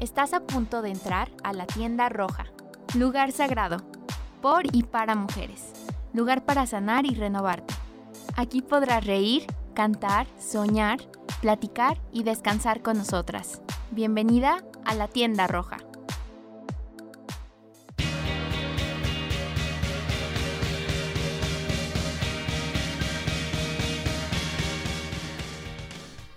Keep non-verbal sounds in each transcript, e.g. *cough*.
Estás a punto de entrar a la tienda roja, lugar sagrado, por y para mujeres, lugar para sanar y renovarte. Aquí podrás reír, cantar, soñar, platicar y descansar con nosotras. Bienvenida a la tienda roja.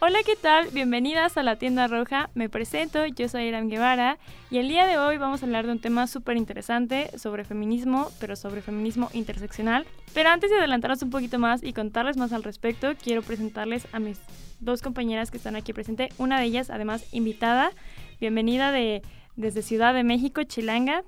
Hola, ¿qué tal? Bienvenidas a la tienda roja. Me presento, yo soy Irán Guevara y el día de hoy vamos a hablar de un tema súper interesante sobre feminismo, pero sobre feminismo interseccional. Pero antes de adelantarnos un poquito más y contarles más al respecto, quiero presentarles a mis dos compañeras que están aquí presentes. Una de ellas, además, invitada. Bienvenida de, desde Ciudad de México, Chilanga.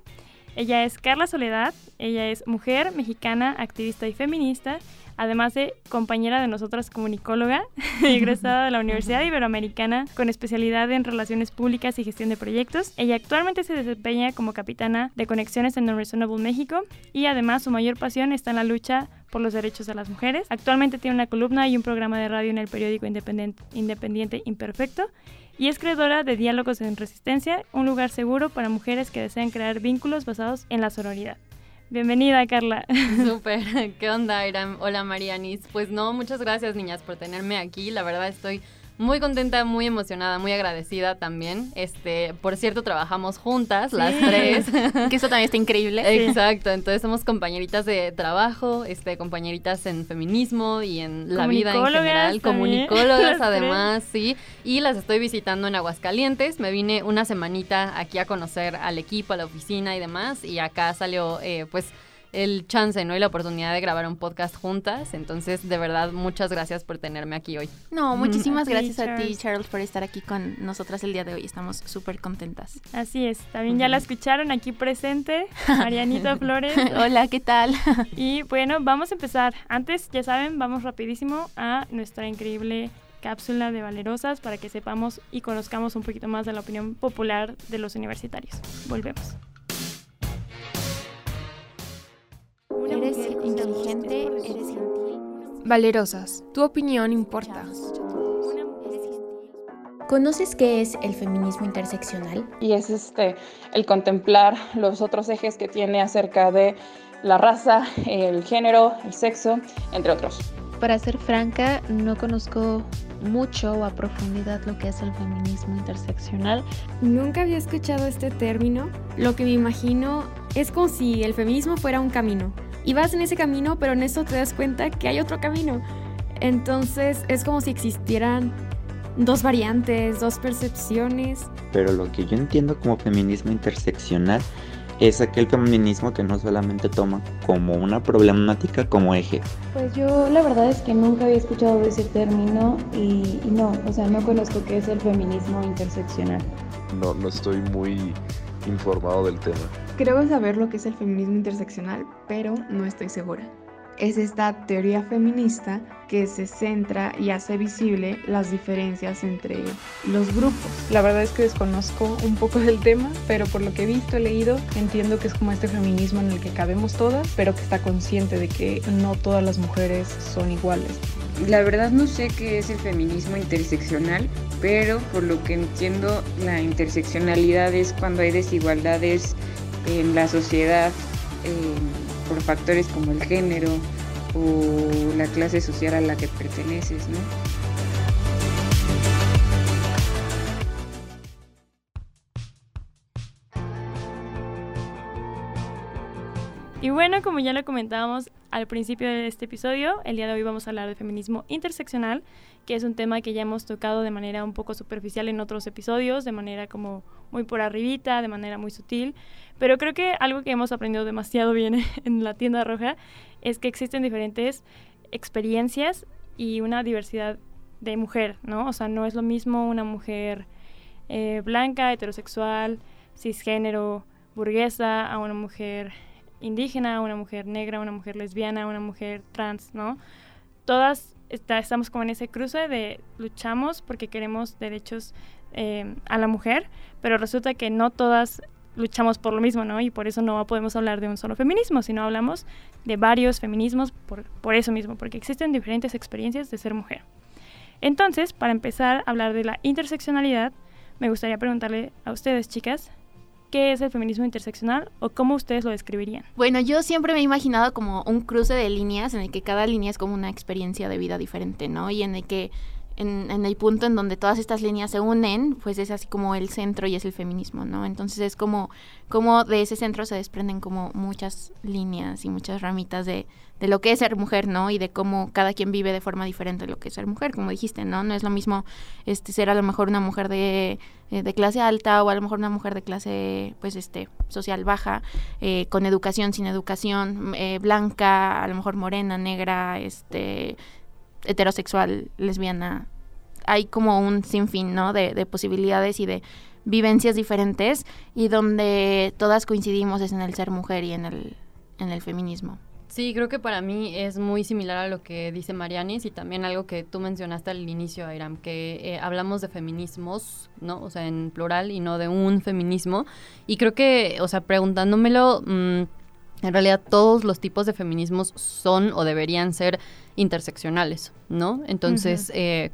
Ella es Carla Soledad, ella es mujer mexicana, activista y feminista además de compañera de nosotras comunicóloga, *laughs* egresada de la Universidad Iberoamericana con especialidad en relaciones públicas y gestión de proyectos. Ella actualmente se desempeña como capitana de conexiones en Non-Reasonable México y además su mayor pasión está en la lucha por los derechos de las mujeres. Actualmente tiene una columna y un programa de radio en el periódico independiente, independiente Imperfecto y es creadora de Diálogos en Resistencia, un lugar seguro para mujeres que desean crear vínculos basados en la sororidad. Bienvenida, Carla. *laughs* Súper. ¿Qué onda, Iram? Hola, Marianis. Pues no, muchas gracias, niñas, por tenerme aquí. La verdad estoy muy contenta, muy emocionada, muy agradecida también. Este, por cierto, trabajamos juntas las tres. *laughs* que eso también está increíble. Exacto, entonces somos compañeritas de trabajo, este, compañeritas en feminismo y en la vida en general, comunicólogas *laughs* además, sí. Y las estoy visitando en Aguascalientes. Me vine una semanita aquí a conocer al equipo, a la oficina y demás. Y acá salió, eh, pues el chance, ¿no? Y la oportunidad de grabar un podcast juntas. Entonces, de verdad, muchas gracias por tenerme aquí hoy. No, muchísimas gracias a ti, Charles, por estar aquí con nosotras el día de hoy. Estamos súper contentas. Así es. También ya la escucharon aquí presente, *laughs* Marianita Flores. Hola, ¿qué tal? *laughs* y bueno, vamos a empezar. Antes, ya saben, vamos rapidísimo a nuestra increíble cápsula de valerosas para que sepamos y conozcamos un poquito más de la opinión popular de los universitarios. Volvemos. Eres inteligente, eres gentil. Valerosas, tu opinión importa. ¿Conoces qué es el feminismo interseccional? Y es este el contemplar los otros ejes que tiene acerca de la raza, el género, el sexo, entre otros. Para ser franca, no conozco mucho o a profundidad lo que es el feminismo interseccional. Nunca había escuchado este término. Lo que me imagino es como si el feminismo fuera un camino y vas en ese camino, pero en eso te das cuenta que hay otro camino. Entonces es como si existieran dos variantes, dos percepciones. Pero lo que yo entiendo como feminismo interseccional es aquel feminismo que no solamente toma como una problemática como eje. Pues yo la verdad es que nunca había escuchado ese término y, y no, o sea, no conozco qué es el feminismo interseccional. No, no estoy muy informado del tema. Creo saber lo que es el feminismo interseccional, pero no estoy segura. Es esta teoría feminista que se centra y hace visible las diferencias entre los grupos. La verdad es que desconozco un poco del tema, pero por lo que he visto, he leído, entiendo que es como este feminismo en el que cabemos todas, pero que está consciente de que no todas las mujeres son iguales. La verdad no sé qué es el feminismo interseccional, pero por lo que entiendo la interseccionalidad es cuando hay desigualdades en la sociedad eh, por factores como el género o la clase social a la que perteneces, ¿no? Y bueno, como ya lo comentábamos al principio de este episodio, el día de hoy vamos a hablar de feminismo interseccional, que es un tema que ya hemos tocado de manera un poco superficial en otros episodios, de manera como muy por arribita, de manera muy sutil, pero creo que algo que hemos aprendido demasiado bien *laughs* en la tienda roja es que existen diferentes experiencias y una diversidad de mujer, ¿no? O sea, no es lo mismo una mujer eh, blanca, heterosexual, cisgénero, burguesa, a una mujer indígena, una mujer negra, una mujer lesbiana, una mujer trans, ¿no? Todas estamos como en ese cruce de luchamos porque queremos derechos eh, a la mujer, pero resulta que no todas luchamos por lo mismo, ¿no? Y por eso no podemos hablar de un solo feminismo, sino hablamos de varios feminismos por, por eso mismo, porque existen diferentes experiencias de ser mujer. Entonces, para empezar a hablar de la interseccionalidad, me gustaría preguntarle a ustedes, chicas, ¿qué es el feminismo interseccional o cómo ustedes lo describirían? Bueno, yo siempre me he imaginado como un cruce de líneas en el que cada línea es como una experiencia de vida diferente, ¿no? Y en el que en, el punto en donde todas estas líneas se unen, pues es así como el centro y es el feminismo, ¿no? Entonces es como, como de ese centro se desprenden como muchas líneas y muchas ramitas de, de lo que es ser mujer, ¿no? Y de cómo cada quien vive de forma diferente lo que es ser mujer, como dijiste, ¿no? No es lo mismo este ser a lo mejor una mujer de, eh, de clase alta o a lo mejor una mujer de clase, pues, este, social baja, eh, con educación, sin educación, eh, blanca, a lo mejor morena, negra, este heterosexual, lesbiana. Hay como un sinfín, ¿no? De, de posibilidades y de vivencias diferentes y donde todas coincidimos es en el ser mujer y en el, en el feminismo. Sí, creo que para mí es muy similar a lo que dice Marianis y también algo que tú mencionaste al inicio, Airam, que eh, hablamos de feminismos, ¿no? O sea, en plural y no de un feminismo. Y creo que, o sea, preguntándomelo, mm, en realidad todos los tipos de feminismos son o deberían ser interseccionales, ¿no? Entonces, eh,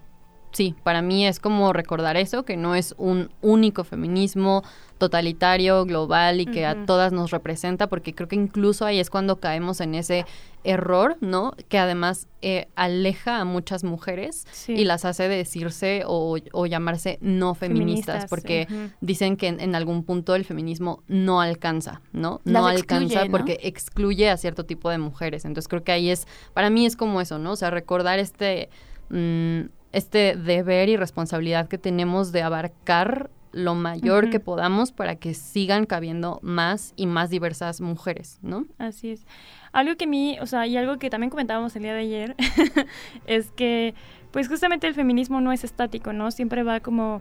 sí, para mí es como recordar eso, que no es un único feminismo totalitario, global y que a todas nos representa, porque creo que incluso ahí es cuando caemos en ese error, ¿no? Que además eh, aleja a muchas mujeres y las hace decirse o, llamarse no feministas, porque dicen que en, algún punto el feminismo no alcanza, ¿no? no alcanza porque excluye a cierto tipo de mujeres. Entonces creo que ahí es, para mí es como eso, ¿no? O sea, recordar este... Mm, este deber y responsabilidad que tenemos de abarcar lo mayor que podamos para que sigan cabiendo más y más diversas mujeres, ¿no? Así es. Algo que a mí, o sea, y algo que también comentábamos el día de ayer, *laughs* es que, pues justamente el feminismo no es estático, ¿no? Siempre va como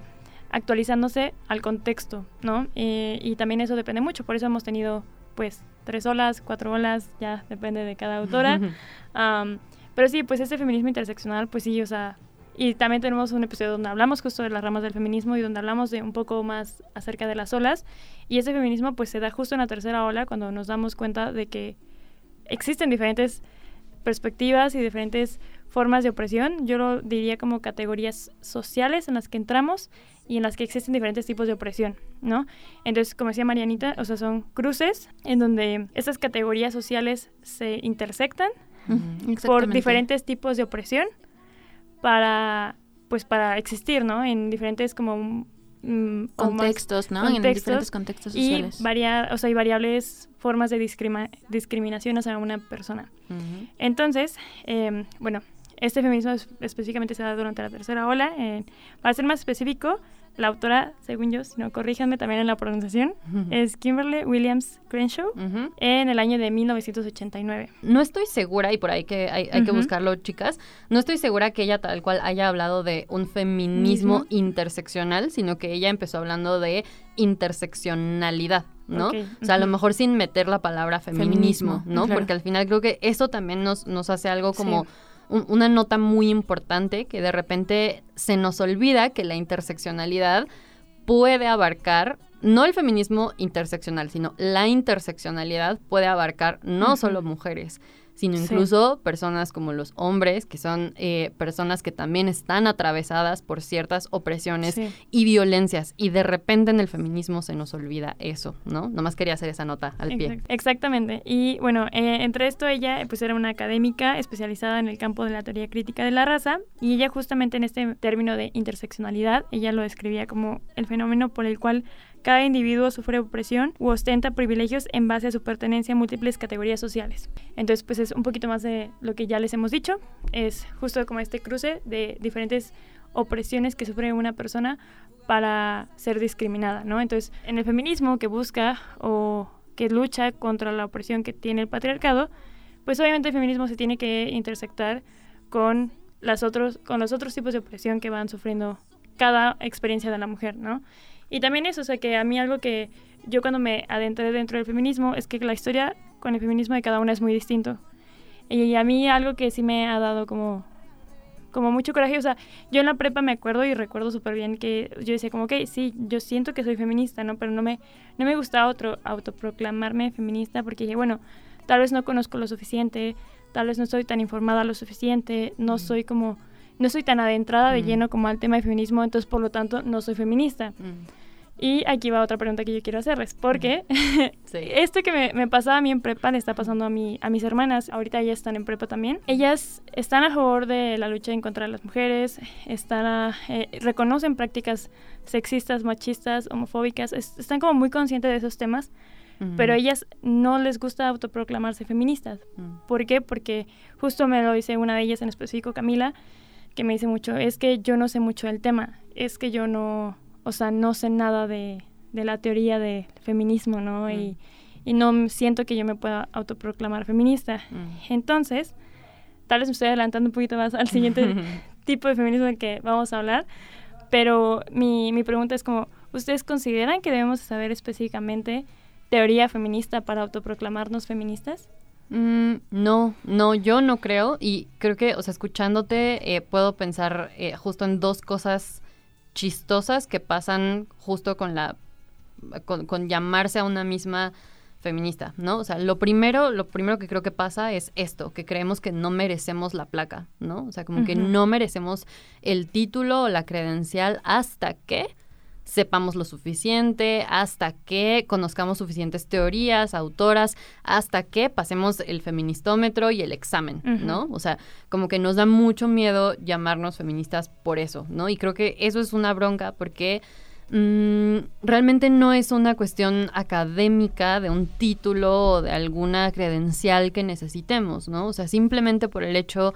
actualizándose al contexto, ¿no? Eh, y también eso depende mucho, por eso hemos tenido, pues, tres olas, cuatro olas, ya depende de cada autora. *laughs* pero sí, pues este feminismo interseccional, pues sí, o sea, y también tenemos un episodio donde hablamos justo de las ramas del feminismo y donde hablamos de un poco más acerca de las olas. Y ese feminismo pues se da justo en la tercera ola cuando nos damos cuenta de que existen diferentes perspectivas y diferentes formas de opresión. Yo lo diría como categorías sociales en las que entramos y en las que existen diferentes tipos de opresión, ¿no? Entonces, como decía Marianita, o sea, son cruces en donde esas categorías sociales se intersectan por diferentes tipos de opresión para pues para existir, ¿no? En diferentes como mm, contextos, ¿no? en diferentes contextos sociales. Y varia, o sea, hay variables formas de discriminación hacia una persona. Entonces, em, bueno, este feminismo específicamente se da durante la tercera ola. para ser más específico, la autora, según yo, si no corríjanme también en la pronunciación, es Kimberly Williams Crenshaw en el año de 1989. No estoy segura, y por ahí que hay, que buscarlo, chicas, no estoy segura que ella tal cual haya hablado de un feminismo interseccional, sino que ella empezó hablando de interseccionalidad. ¿no? O sea, a lo mejor sin meter la palabra feminismo, ¿no? Porque al final creo que eso también nos, nos hace algo como una nota muy importante que de repente se nos olvida que la interseccionalidad puede abarcar no el feminismo interseccional, sino la interseccionalidad puede abarcar no solo mujeres, sino incluso personas como los hombres, que son eh, personas que también están atravesadas por ciertas opresiones y violencias. Y de repente en el feminismo se nos olvida eso, ¿no? Nomás quería hacer esa nota al pie. Exactamente. Y bueno, eh, entre esto ella pues era una académica especializada en el campo de la teoría crítica de la raza y ella justamente en este término de interseccionalidad, ella lo describía como el fenómeno por el cual cada individuo sufre opresión u ostenta privilegios en base a su pertenencia a múltiples categorías sociales. Entonces, pues es un poquito más de lo que ya les hemos dicho. Es justo como este cruce de diferentes opresiones que sufre una persona para ser discriminada, ¿no? Entonces, en el feminismo que busca o que lucha contra la opresión que tiene el patriarcado, pues obviamente el feminismo se tiene que intersectar con las otros con los otros tipos de opresión que van sufriendo cada experiencia de la mujer, ¿no? Y también eso, o sea, que a mí algo que yo cuando me adentré dentro del feminismo es que la historia con el feminismo de cada una es muy distinto. Y a mí algo que sí me ha dado como, como mucho coraje, o sea, yo en la prepa me acuerdo y recuerdo súper bien que yo decía como, ok, sí, yo siento que soy feminista, ¿no? Pero no me, no me gustaba otro, autoproclamarme feminista porque dije, bueno, tal vez no conozco lo suficiente, tal vez no estoy tan informada lo suficiente, no soy como no estoy tan adentrada de lleno como al tema de feminismo, entonces por lo tanto no soy feminista. Y aquí va otra pregunta que yo quiero hacerles, porque *laughs* esto que me, me, pasaba a mí en prepa le está pasando a, mí, a mis hermanas, ahorita ellas están en prepa también. Ellas están a favor de la lucha en contra de las mujeres, están eh, reconocen prácticas sexistas, machistas, homofóbicas, están como muy conscientes de esos temas, pero a ellas no les gusta autoproclamarse feministas. ¿Por qué? Porque justo me lo dice una de ellas en específico, Camila, que me dice mucho, es que yo no sé mucho del tema, es que yo no o sea, no sé nada de, la teoría del feminismo, ¿no? Y, no siento que yo me pueda autoproclamar feminista. Entonces, tal vez me estoy adelantando un poquito más al siguiente *laughs* tipo de feminismo del que vamos a hablar, pero mi, mi pregunta es como, ¿ustedes consideran que debemos saber específicamente teoría feminista para autoproclamarnos feministas? Mm, no, no, yo no creo y creo que, o sea, escuchándote eh, puedo pensar eh, justo en dos cosas chistosas que pasan justo con la con, llamarse a una misma feminista, ¿no? O sea, lo primero, lo primero que creo que pasa es esto, que creemos que no merecemos la placa, ¿no? O sea, como que no merecemos el título o la credencial hasta que sepamos lo suficiente, hasta que conozcamos suficientes teorías, autoras, hasta que pasemos el feministómetro y el examen, ¿no? O sea, como que nos da mucho miedo llamarnos feministas por eso, ¿no? Y creo que eso es una bronca porque mm, realmente no es una cuestión académica de un título o de alguna credencial que necesitemos, ¿no? O sea, simplemente por el hecho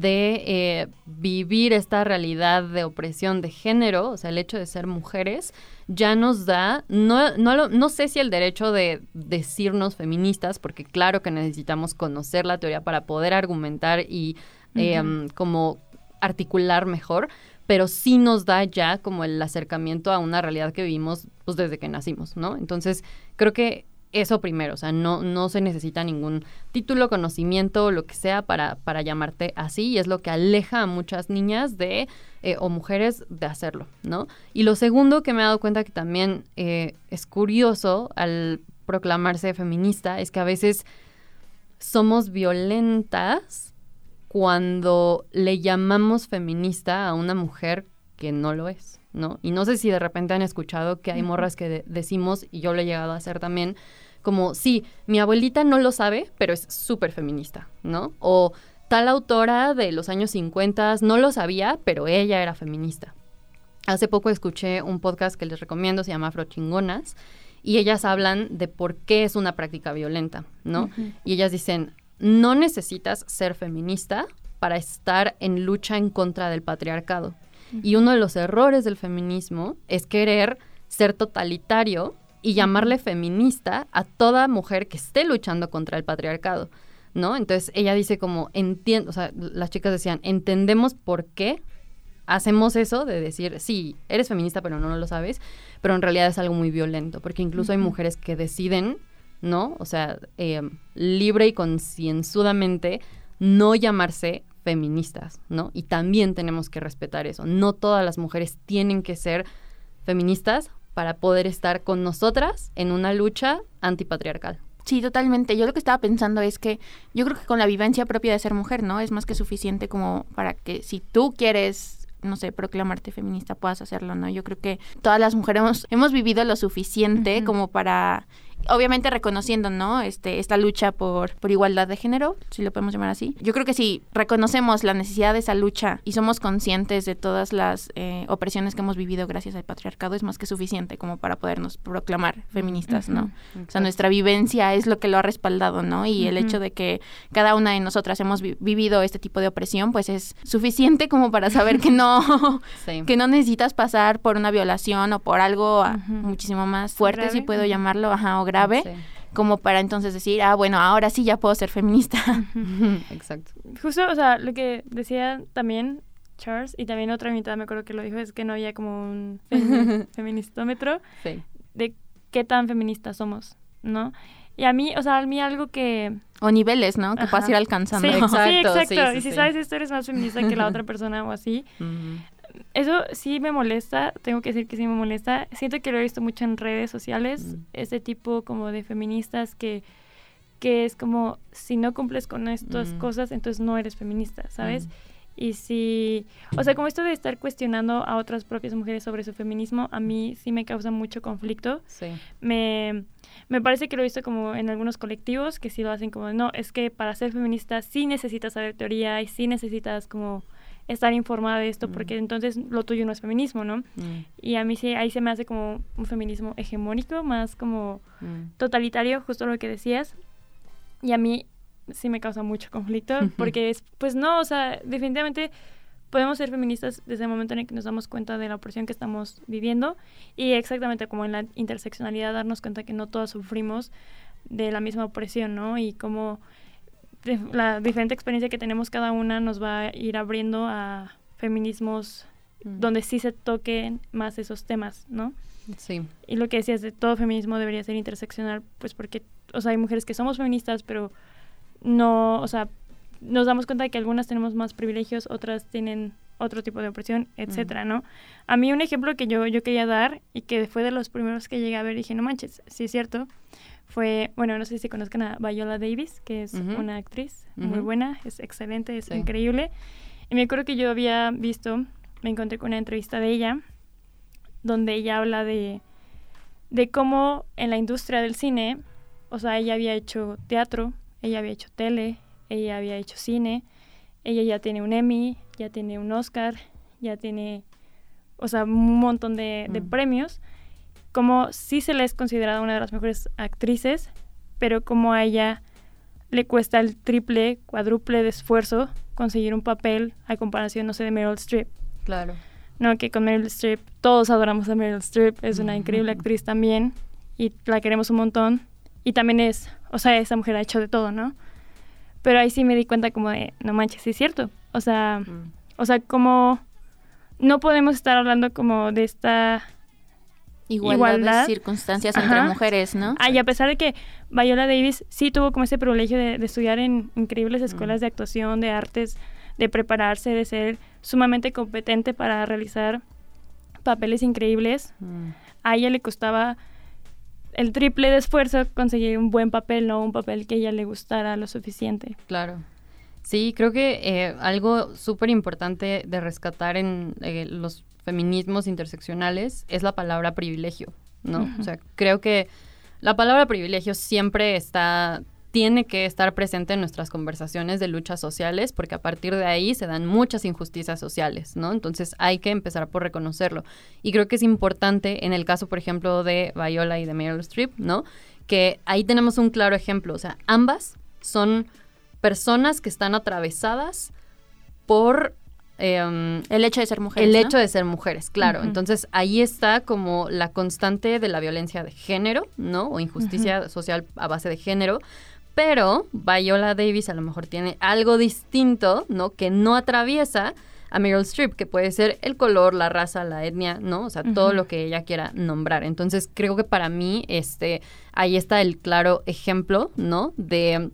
de eh, vivir esta realidad de opresión de género, o sea, el hecho de ser mujeres, ya nos da, no, no, no sé si el derecho de decirnos feministas, porque claro que necesitamos conocer la teoría para poder argumentar y em, como articular mejor, pero sí nos da ya como el acercamiento a una realidad que vivimos pues, desde que nacimos, ¿no? Entonces, creo que eso primero, o sea, no, no se necesita ningún título, conocimiento lo que sea para, para llamarte así y es lo que aleja a muchas niñas de eh, o mujeres de hacerlo, ¿no? Y lo segundo que me he dado cuenta que también eh, es curioso al proclamarse feminista es que a veces somos violentas cuando le llamamos feminista a una mujer que no lo es. ¿No? Y no sé si de repente han escuchado que hay morras que decimos, y yo lo he llegado a hacer también, como, sí, mi abuelita no lo sabe, pero es súper feminista, ¿no? O tal autora de los años 50 no lo sabía, pero ella era feminista. Hace poco escuché un podcast que les recomiendo, se llama Afrochingonas, y ellas hablan de por qué es una práctica violenta, ¿no? Y ellas dicen, no necesitas ser feminista para estar en lucha en contra del patriarcado. Y uno de los errores del feminismo es querer ser totalitario y llamarle feminista a toda mujer que esté luchando contra el patriarcado, ¿no? Entonces ella dice como, entiendo, o sea, las chicas decían, entendemos por qué hacemos eso de decir, sí, eres feminista pero no, lo sabes, pero en realidad es algo muy violento, porque incluso hay mujeres que deciden, ¿no? O sea, eh, libre y concienzudamente no llamarse feministas, ¿no? Y también tenemos que respetar eso. No todas las mujeres tienen que ser feministas para poder estar con nosotras en una lucha antipatriarcal. Sí, totalmente. Yo lo que estaba pensando es que yo creo que con la vivencia propia de ser mujer, ¿no? Es más que suficiente como para que si tú quieres no sé, proclamarte feminista, puedas hacerlo, ¿no? Yo creo que todas las mujeres hemos, vivido lo suficiente como para obviamente reconociendo, ¿no? Este, esta lucha por, por igualdad de género, si lo podemos llamar así. Yo creo que si reconocemos la necesidad de esa lucha y somos conscientes de todas las eh, opresiones que hemos vivido gracias al patriarcado, es más que suficiente como para podernos proclamar feministas, ¿no? O sea, nuestra vivencia es lo que lo ha respaldado, ¿no? Y el hecho de que cada una de nosotras hemos vivido este tipo de opresión, pues es suficiente como para saber que no, *laughs* que no necesitas pasar por una violación o por algo muchísimo más fuerte, si puedo llamarlo, ajá, o grave, como para entonces decir, ah, bueno, ahora sí ya puedo ser feminista. *laughs* Exacto. Justo, o sea, lo que decía también Charles, y también otra mitad me acuerdo que lo dijo, es que no había como un *laughs* feministómetro de qué tan feministas somos, ¿no? Y a mí, o sea, a mí algo que... O niveles, ¿no? Que puedas ir alcanzando. Sí, exacto. y si sabes esto eres más feminista que la otra *laughs* persona o así eso sí me molesta, tengo que decir que sí me molesta. Siento que lo he visto mucho en redes sociales, ese tipo como de feministas que, que es como, si no cumples con estas cosas, entonces no eres feminista, ¿sabes? Y si, o sea, como esto de estar cuestionando a otras propias mujeres sobre su feminismo, a mí sí me causa mucho conflicto. Sí. Me, me parece que lo he visto como en algunos colectivos que sí lo hacen como, no, es que para ser feminista sí necesitas saber teoría y sí necesitas como estar informada de esto, porque entonces lo tuyo no es feminismo, ¿no? Y a mí sí, ahí se me hace como un feminismo hegemónico, más como totalitario, justo lo que decías. Y a mí sí me causa mucho conflicto, porque es, pues no, o sea, definitivamente podemos ser feministas desde el momento en el que nos damos cuenta de la opresión que estamos viviendo y exactamente como en la interseccionalidad darnos cuenta que no todas sufrimos de la misma opresión, ¿no? Y como la diferente experiencia que tenemos cada una nos va a ir abriendo a feminismos donde sí se toquen más esos temas, ¿no? Sí. Y lo que decías de todo feminismo debería ser interseccional, pues porque, o sea, hay mujeres que somos feministas, pero no, o sea, nos damos cuenta de que algunas tenemos más privilegios, otras tienen otro tipo de opresión, etcétera, ¿no? A mí un ejemplo que yo, yo quería dar y que fue de los primeros que llegué a ver dije, no manches, sí es cierto, fue, bueno, no sé si conozcan a Viola Davis, que es una actriz muy buena, es excelente, es increíble. Y me acuerdo que yo había visto, me encontré con una entrevista de ella, donde ella habla de, de cómo en la industria del cine, o sea, ella había hecho teatro, ella había hecho tele, ella había hecho cine, ella ya tiene un Emmy, ya tiene un Oscar, ya tiene, o sea, un montón de, de mm. premios. Como sí se le es considerada una de las mejores actrices, pero como a ella le cuesta el triple, cuádruple de esfuerzo conseguir un papel a comparación, no sé, de Meryl Streep. Claro. No, que con Meryl Streep, todos adoramos a Meryl Streep, es una increíble actriz también y la queremos un montón. Y también es, o sea, esa mujer ha hecho de todo, ¿no? Pero ahí sí me di cuenta como de, no manches, sí es cierto. O sea, o sea, como no podemos estar hablando como de esta igualdad, de circunstancias entre mujeres, ¿no? Ah, y a pesar de que Viola Davis sí tuvo como ese privilegio de, estudiar en increíbles escuelas mm. de actuación, de artes, de prepararse, de ser sumamente competente para realizar papeles increíbles, mm. a ella le costaba el triple de esfuerzo conseguir un buen papel, no un papel que a ella le gustara lo suficiente. Claro. Sí, creo que eh, algo súper importante de rescatar en eh, los feminismos interseccionales es la palabra privilegio, ¿no? O sea, creo que la palabra privilegio siempre está tiene que estar presente en nuestras conversaciones de luchas sociales, porque a partir de ahí se dan muchas injusticias sociales, ¿no? Entonces hay que empezar por reconocerlo. Y creo que es importante en el caso, por ejemplo, de Viola y de Meryl Streep, ¿no? Que ahí tenemos un claro ejemplo, o sea, ambas son personas que están atravesadas por em, el hecho de ser mujeres. El hecho de ser mujeres, claro. Entonces ahí está como la constante de la violencia de género, ¿no? O injusticia social a base de género, pero Viola Davis a lo mejor tiene algo distinto, ¿no? Que no atraviesa a Meryl Streep, que puede ser el color, la raza, la etnia, ¿no? O sea, todo lo que ella quiera nombrar. Entonces, creo que para mí, este, ahí está el claro ejemplo, ¿no? De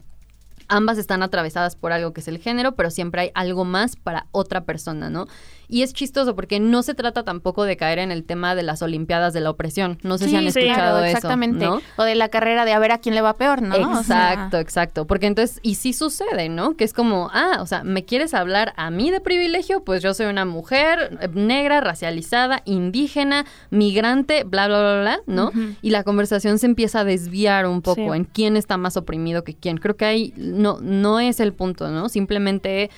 ambas están atravesadas por algo que es el género, pero siempre hay algo más para otra persona, ¿no? Y es chistoso porque no se trata tampoco de caer en el tema de las Olimpiadas de la opresión. No sé si han escuchado eso. Exactamente. O de la carrera de a ver a quién le va peor, ¿no? Exacto, exacto. Porque entonces, y sí sucede, ¿no? Que es como, ah, o sea, ¿me quieres hablar a mí de privilegio? Pues yo soy una mujer eh, negra, racializada, indígena, migrante, bla, bla, bla, bla, ¿no? Y la conversación se empieza a desviar un poco en quién está más oprimido que quién. Creo que ahí no, no es el punto, ¿no? Simplemente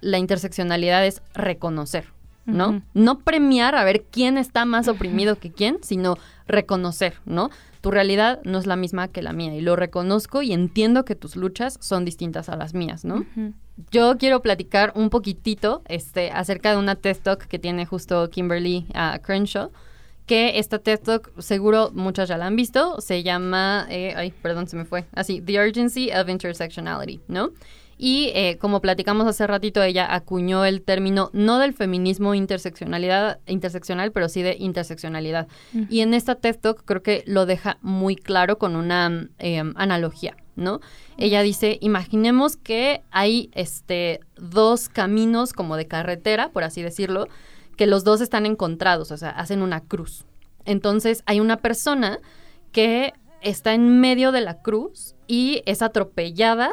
la interseccionalidad es reconocer, ¿no? No premiar a ver quién está más oprimido que quién, sino reconocer, ¿no? Tu realidad no es la misma que la mía y lo reconozco y entiendo que tus luchas son distintas a las mías, ¿no? Yo quiero platicar un poquitito este, acerca de una TED Talk que tiene justo Kimberly uh, Crenshaw, que esta TED Talk seguro muchas ya la han visto, se llama, eh, ay, perdón, se me fue, así, The Urgency of Intersectionality, ¿no? Y eh, como platicamos hace ratito, ella acuñó el término no del feminismo interseccionalidad, interseccional, pero sí de interseccionalidad. Y en esta TED Talk creo que lo deja muy claro con una em, analogía, ¿no? Ella dice, imaginemos que hay este, dos caminos como de carretera, por así decirlo, que los dos están encontrados, o sea, hacen una cruz. Entonces hay una persona que está en medio de la cruz y es atropellada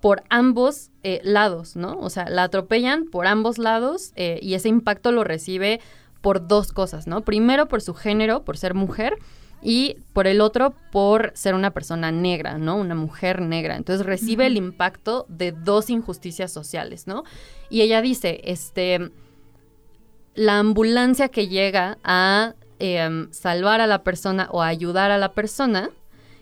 por ambos eh, lados, ¿no? O sea, la atropellan por ambos lados eh, y ese impacto lo recibe por dos cosas, ¿no? Primero por su género, por ser mujer, y por el otro por ser una persona negra, ¿no? Una mujer negra. Entonces recibe el impacto de dos injusticias sociales, ¿no? Y ella dice, este, la ambulancia que llega a em, salvar a la persona o a ayudar a la persona,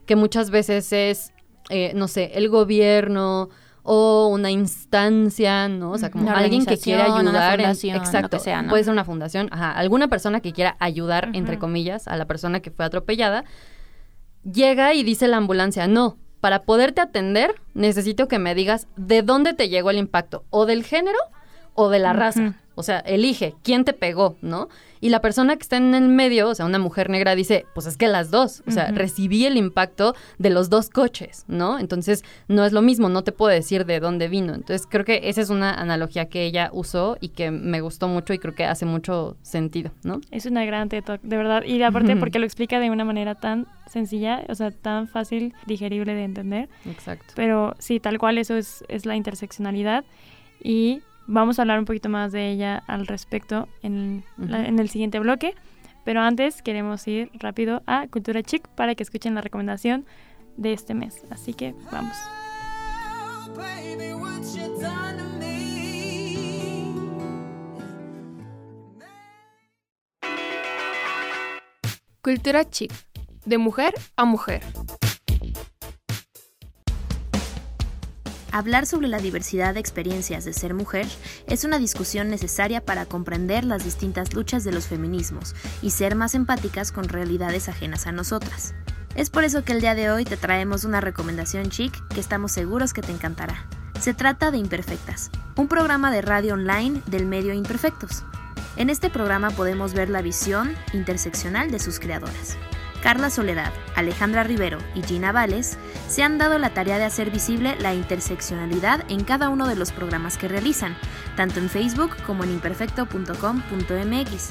que muchas veces es, eh, no sé, el gobierno o una instancia, ¿no? O sea, como alguien que quiera ayudar. Una exacto. sea, Puede ser una fundación, ajá. Alguna persona que quiera ayudar, entre comillas, a la persona que fue atropellada. Llega y dice la ambulancia, no, para poderte atender, necesito que me digas de dónde te llegó el impacto, o del género o de la raza. O sea, elige quién te pegó, ¿no? Y la persona que está en el medio, o sea, una mujer negra dice, pues es que las dos, o sea, recibí el impacto de los dos coches, ¿no? Entonces, no es lo mismo, no te puedo decir de dónde vino. Entonces, creo que esa es una analogía que ella usó y que me gustó mucho y creo que hace mucho sentido, ¿no? Es una gran TED de verdad. Y aparte porque lo explica de una manera tan sencilla, o sea, tan fácil, digerible de entender. Exacto. Pero sí, tal cual eso es, es la interseccionalidad. Y Vamos a hablar un poquito más de ella al respecto en, en el siguiente bloque, pero antes queremos ir rápido a Cultura Chic para que escuchen la recomendación de este mes. Así que vamos. Cultura Chic, de mujer a mujer. Hablar sobre la diversidad de experiencias de ser mujer es una discusión necesaria para comprender las distintas luchas de los feminismos y ser más empáticas con realidades ajenas a nosotras. Es por eso que el día de hoy te traemos una recomendación chic que estamos seguros que te encantará. Se trata de Imperfectas, un programa de radio online del medio Imperfectos. En este programa podemos ver la visión interseccional de sus creadoras. Carla Soledad, Alejandra Rivero y Gina Vales se han dado la tarea de hacer visible la interseccionalidad en cada uno de los programas que realizan, tanto en Facebook como en imperfecto.com.mx.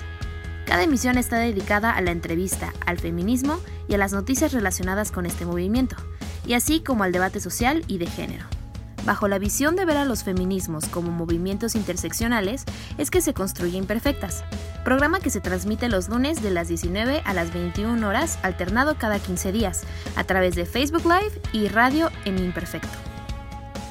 Cada emisión está dedicada a la entrevista, al feminismo y a las noticias relacionadas con este movimiento, y así como al debate social y de género. Bajo la visión de ver a los feminismos como movimientos interseccionales es que se construye Imperfectas, programa que se transmite los lunes de las 19 a las 21 horas, alternado cada 15 días, a través de Facebook Live y radio en Imperfecto.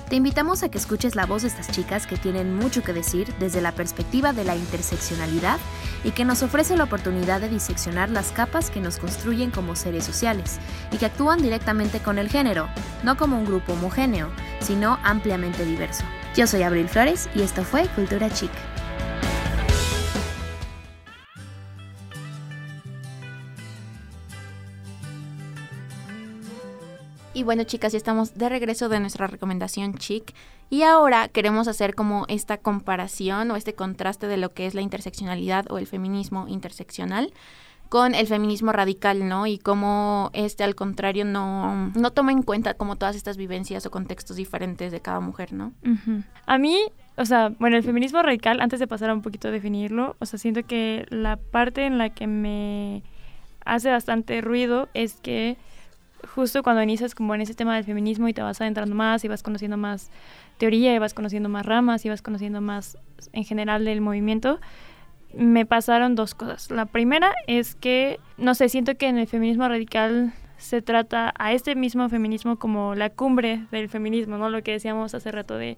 Te invitamos a que escuches la voz de estas chicas que tienen mucho que decir desde la perspectiva de la interseccionalidad y que nos ofrece la oportunidad de diseccionar las capas que nos construyen como seres sociales y que actúan directamente con el género, no como un grupo homogéneo, sino ampliamente diverso. Yo soy Abril Flores y esto fue Cultura Chic. Y bueno, chicas, ya estamos de regreso de nuestra recomendación chic. Y ahora queremos hacer como esta comparación o este contraste de lo que es la interseccionalidad o el feminismo interseccional con el feminismo radical, ¿no? Y cómo este, al contrario, no, no toma en cuenta como todas estas vivencias o contextos diferentes de cada mujer, ¿no? A mí, o sea, bueno, el feminismo radical, antes de pasar a un poquito a definirlo, o sea, siento que la parte en la que me hace bastante ruido es que justo cuando inicias como en ese tema del feminismo y te vas adentrando más y vas conociendo más teoría y vas conociendo más ramas y vas conociendo más en general del movimiento, me pasaron dos cosas. La primera es que, no sé, siento que en el feminismo radical se trata a este mismo feminismo como la cumbre del feminismo, ¿no? Lo que decíamos hace rato de,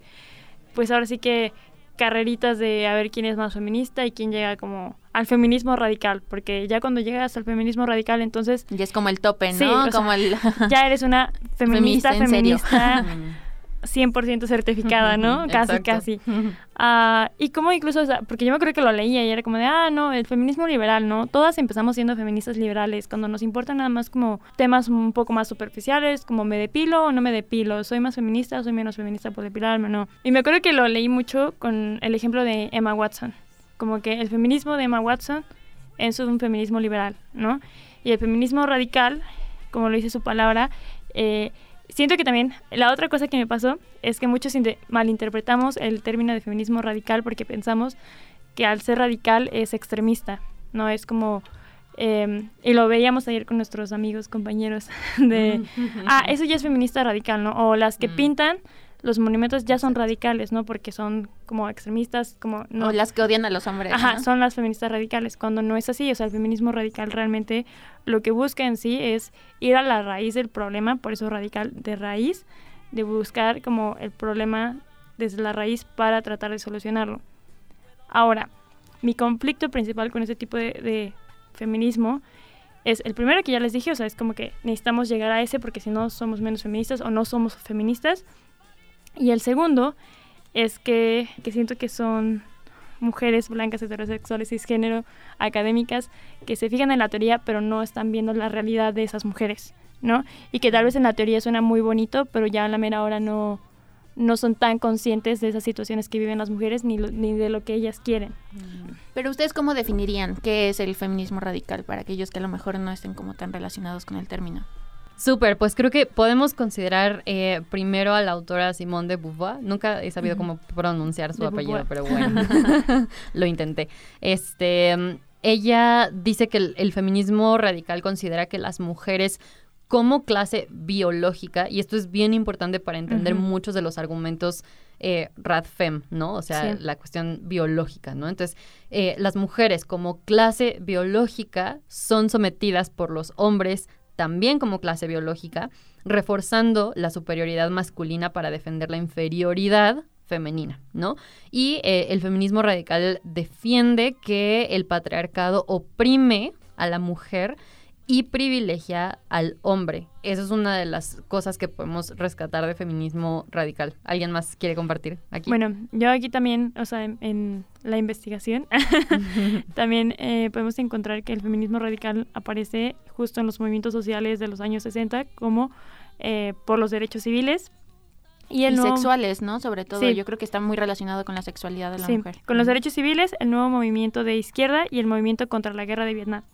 pues ahora sí que carreritas de a ver quién es más feminista y quién llega como al feminismo radical, porque ya cuando llegas al feminismo radical, entonces... Ya es como el tope, ¿no? como el... ya eres una *laughs* feminista, feminista. *laughs* 100% certificada, ¿no? casi, casi. *laughs* Ah, y como incluso, o sea, porque yo me creo que lo leía y era como de, ah, no, el feminismo liberal, ¿no? Todas empezamos siendo feministas liberales, cuando nos importan nada más como temas un poco más superficiales, como me depilo o no me depilo, soy más feminista o soy menos feminista por depilarme, ¿no? Y me acuerdo que lo leí mucho con el ejemplo de Emma Watson, como que el feminismo de Emma Watson es un feminismo liberal, ¿no? Y el feminismo radical, como lo dice su palabra, eh, siento que también la otra cosa que me pasó es que muchos malinterpretamos el término de feminismo radical porque pensamos que al ser radical es extremista, no es como em, y lo veíamos ayer con nuestros amigos, compañeros, *laughs* de, ah, eso ya es feminista radical, ¿no? O las que mm. pintan los movimientos ya son radicales, ¿no? Porque son como extremistas, como... No. O las que odian a los hombres. Ajá, son las feministas radicales, cuando no es así. O sea, el feminismo radical realmente lo que busca en sí es ir a la raíz del problema, por eso radical de raíz, de buscar como el problema desde la raíz para tratar de solucionarlo. Ahora, mi conflicto principal con este tipo de, de feminismo es el primero que ya les dije, o sea, es como que necesitamos llegar a ese porque si no somos menos feministas o no somos feministas. Y el segundo es que, que siento que son mujeres blancas, heterosexuales, cisgénero, académicas, que se fijan en la teoría pero no están viendo la realidad de esas mujeres, ¿no? Y que tal vez en la teoría suena muy bonito, pero ya a la mera hora no, no son tan conscientes de esas situaciones que viven las mujeres ni, ni de lo que ellas quieren. Pero ustedes cómo definirían qué es el feminismo radical para aquellos que a lo mejor no estén como tan relacionados con el término? Súper, pues creo que podemos considerar eh, primero a la autora Simone de Beauvoir. Nunca he sabido cómo pronunciar su apellido, pero bueno, *laughs* *laughs* lo intenté. Este, ella dice que el, feminismo radical considera que las mujeres como clase biológica, y esto es bien importante para entender muchos de los argumentos eh, radfem, ¿no? O sea, la cuestión biológica, ¿no? Entonces, eh, las mujeres como clase biológica son sometidas por los hombres también como clase biológica, reforzando la superioridad masculina para defender la inferioridad femenina, ¿no? Y eh, el feminismo radical defiende que el patriarcado oprime a la mujer y privilegia al hombre. Esa es una de las cosas que podemos rescatar de feminismo radical. ¿Alguien más quiere compartir aquí? Bueno, yo aquí también, o sea, en, la investigación, *laughs* también eh, podemos encontrar que el feminismo radical aparece justo en los movimientos sociales de los años 60 como eh, por los derechos civiles, y, el sexuales, ¿no? Sobre todo, yo creo que está muy relacionado con la sexualidad de la mujer. Con los derechos civiles, el nuevo movimiento de izquierda y el movimiento contra la guerra de Vietnam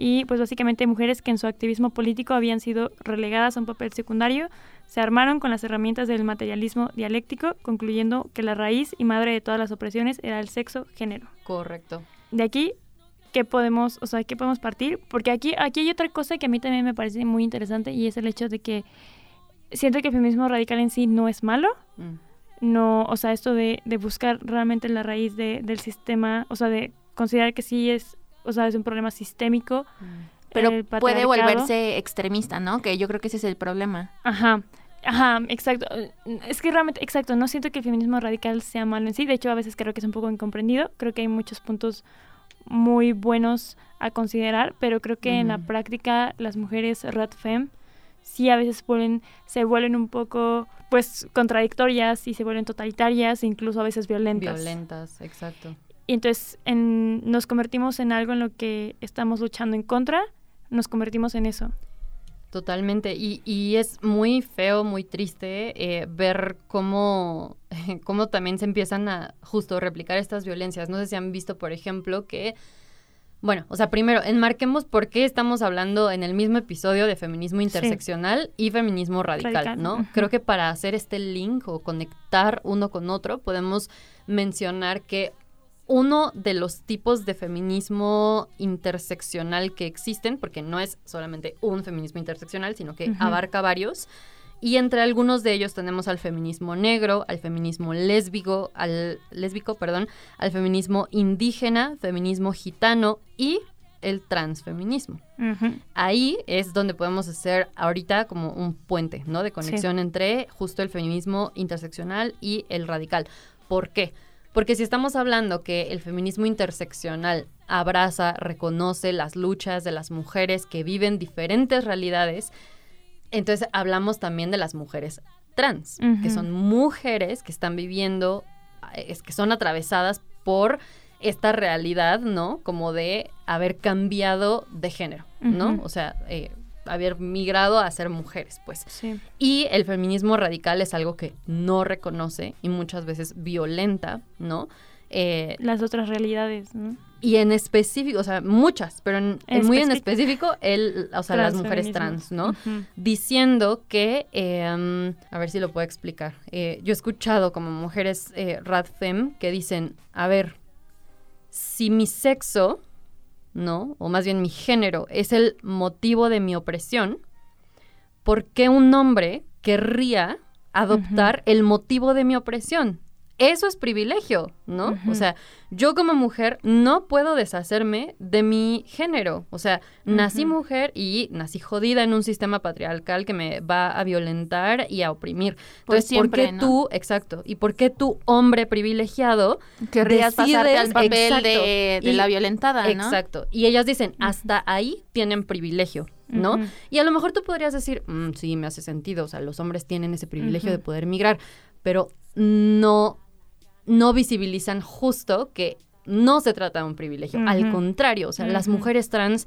y pues básicamente mujeres que en su activismo político habían sido relegadas a un papel secundario se armaron con las herramientas del materialismo dialéctico, concluyendo que la raíz y madre de todas las opresiones era el sexo género. Correcto. De aquí qué podemos, o sea, qué podemos partir, porque aquí aquí hay otra cosa que a mí también me parece muy interesante y es el hecho de que siento que el feminismo radical en sí no es malo. Mm. No, o sea, esto de, de buscar realmente la raíz de, del sistema, o sea, de considerar que sí es o sea, es un problema sistémico. Mm. Pero puede volverse extremista, ¿no? Que yo creo que ese es el problema. Ajá. Ajá, exacto. Es que realmente, exacto, no siento que el feminismo radical sea malo en sí. De hecho, a veces creo que es un poco incomprendido. Creo que hay muchos puntos muy buenos a considerar, pero creo que en la práctica las mujeres radfem sí a veces vuelven, se vuelven un poco pues contradictorias y se vuelven totalitarias incluso a veces violentas. Violentas, exacto. Y entonces en, nos convertimos en algo en lo que estamos luchando en contra, nos convertimos en eso. Totalmente. Y, y es muy feo, muy triste eh, ver cómo, *laughs* cómo también se empiezan a justo replicar estas violencias. No sé si han visto, por ejemplo, que bueno, o sea, primero, enmarquemos por qué estamos hablando en el mismo episodio de feminismo interseccional y feminismo radical, ¿no? Creo que para hacer este link o conectar uno con otro, podemos mencionar que uno de los tipos de feminismo interseccional que existen, porque no es solamente un feminismo interseccional, sino que abarca varios. Y entre algunos de ellos tenemos al feminismo negro, al feminismo lésbico, al lésbico, perdón, al feminismo indígena, feminismo gitano y el transfeminismo. Ahí es donde podemos hacer ahorita como un puente, ¿no? De conexión entre justo el feminismo interseccional y el radical. ¿Por qué? Porque si estamos hablando que el feminismo interseccional abraza, reconoce las luchas de las mujeres que viven diferentes realidades, entonces hablamos también de las mujeres trans, que son mujeres que están viviendo, es, que son atravesadas por esta realidad, ¿no? Como de haber cambiado de género, ¿no? O sea, eh, haber migrado a ser mujeres, pues. Sí. Y el feminismo radical es algo que no reconoce y muchas veces violenta, ¿no? Eh, Las otras realidades, ¿no? Y en específico, o sea, muchas, pero en, muy en específico, el, o sea, las mujeres trans, ¿no? Diciendo que, em, a ver si lo puedo explicar. Eh, yo he escuchado como mujeres eh, radfem que dicen, a ver, si mi sexo ¿no? O más bien mi género es el motivo de mi opresión, ¿por qué un hombre querría adoptar el motivo de mi opresión. Eso es privilegio, ¿no? O sea, yo como mujer no puedo deshacerme de mi género. O sea, nací mujer y nací jodida en un sistema patriarcal que me va a violentar y a oprimir. Entonces, ¿por qué tú, exacto, y por qué tú, hombre privilegiado, querrías pasarte al papel de, la violentada, ¿no? Exacto. Y ellas dicen, hasta ahí tienen privilegio. ¿no? Y a lo mejor tú podrías decir, mm, sí, me hace sentido, o sea, los hombres tienen ese privilegio de poder migrar, pero no no visibilizan justo que no se trata de un privilegio. Al contrario, o sea, las mujeres trans,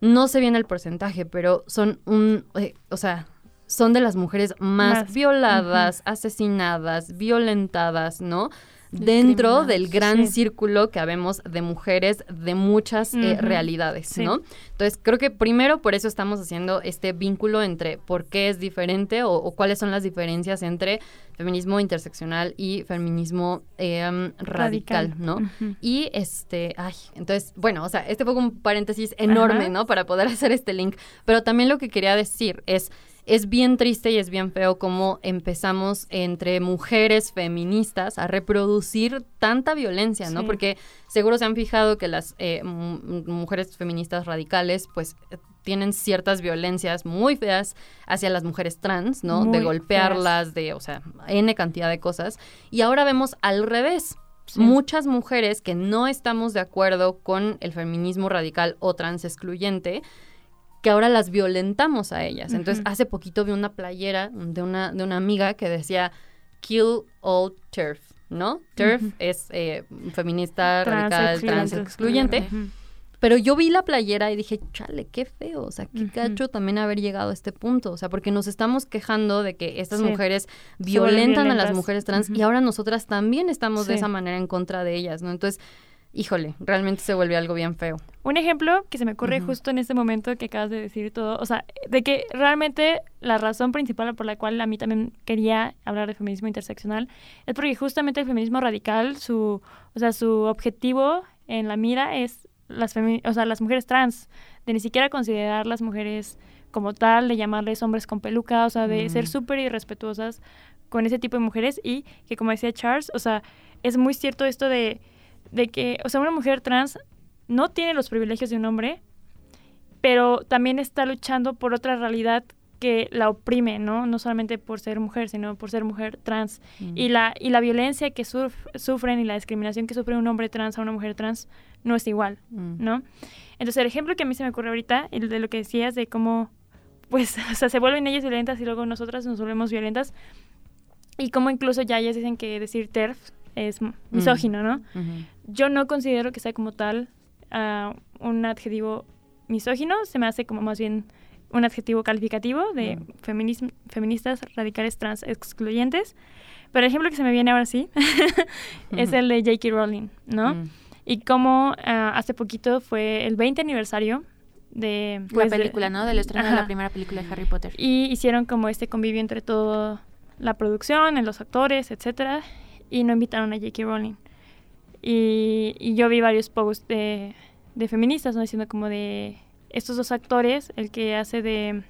no sé bien el porcentaje, pero son un, eh, o sea, son de las mujeres más, violadas, asesinadas, violentadas, ¿no? Dentro del gran círculo que habemos de mujeres de muchas eh, realidades, ¿no? Entonces, creo que primero por eso estamos haciendo este vínculo entre por qué es diferente o, cuáles son las diferencias entre feminismo interseccional y feminismo em, radical, ¿no? Y este, ay, entonces, bueno, o sea, este fue un paréntesis enorme, ¿no? Para poder *laughs* hacer este link, pero también lo que quería decir es es bien triste y es bien feo cómo empezamos entre mujeres feministas a reproducir tanta violencia, ¿no? Porque seguro se han fijado que las eh, mujeres feministas radicales, pues tienen ciertas violencias muy feas hacia las mujeres trans, ¿no? de golpearlas, de, o sea, N cantidad de cosas. Y ahora vemos al revés. Muchas mujeres que no estamos de acuerdo con el feminismo radical o trans excluyente, que ahora las violentamos a ellas. Entonces, hace poquito vi una playera de una, de una amiga que decía Kill all turf, ¿no? Turf es eh, feminista, radical, trans excluyente. Pero yo vi la playera y dije, chale, qué feo, o sea, qué cacho también haber llegado a este punto, o sea, porque nos estamos quejando de que estas mujeres violentan a las mujeres trans y ahora nosotras también estamos de esa manera en contra de ellas, ¿no? Entonces, híjole, realmente se vuelve algo bien feo. Un ejemplo que se me ocurre justo en este momento que acabas de decir todo, o sea, de que realmente la razón principal por la cual a mí también quería hablar de feminismo interseccional es porque justamente el feminismo radical, su, o sea, su objetivo en la mira es las, o sea, las mujeres trans, de ni siquiera considerar las mujeres como tal, de llamarles hombres con peluca, o sea, de ser súper irrespetuosas con ese tipo de mujeres y que como decía Charles, o sea, es muy cierto esto de de que, o sea, una mujer trans no tiene los privilegios de un hombre, pero también está luchando por otra realidad que la oprime, ¿no? No solamente por ser mujer, sino por ser mujer trans. Mm. Y, la, y la violencia que sufren y la discriminación que sufre un hombre trans a una mujer trans no es igual, mm. ¿no? Entonces, el ejemplo que a mí se me ocurre ahorita, el de lo que decías, de cómo, pues, *laughs* o sea, se vuelven ellas violentas y luego nosotras nos volvemos violentas, y cómo incluso ya ellas dicen que decir TERF es misógino, ¿no? Yo no considero que sea como tal ah, un adjetivo misógino, se me hace como más bien un adjetivo calificativo de mm. feministas radicales trans excluyentes. Pero el ejemplo que se me viene ahora sí *laughs* es el de J.K. Rowling, ¿no? Mm. Y como ah, hace poquito fue el 20 aniversario de... la pues, película, ¿no? Del estreno de la primera película de Harry Potter. Y hicieron como este convivio entre toda la producción, en los actores, etcétera y no invitaron a J.K. Rowling. Y, yo vi varios posts de, feministas, ¿no? Diciendo como de estos dos actores, el que hace de...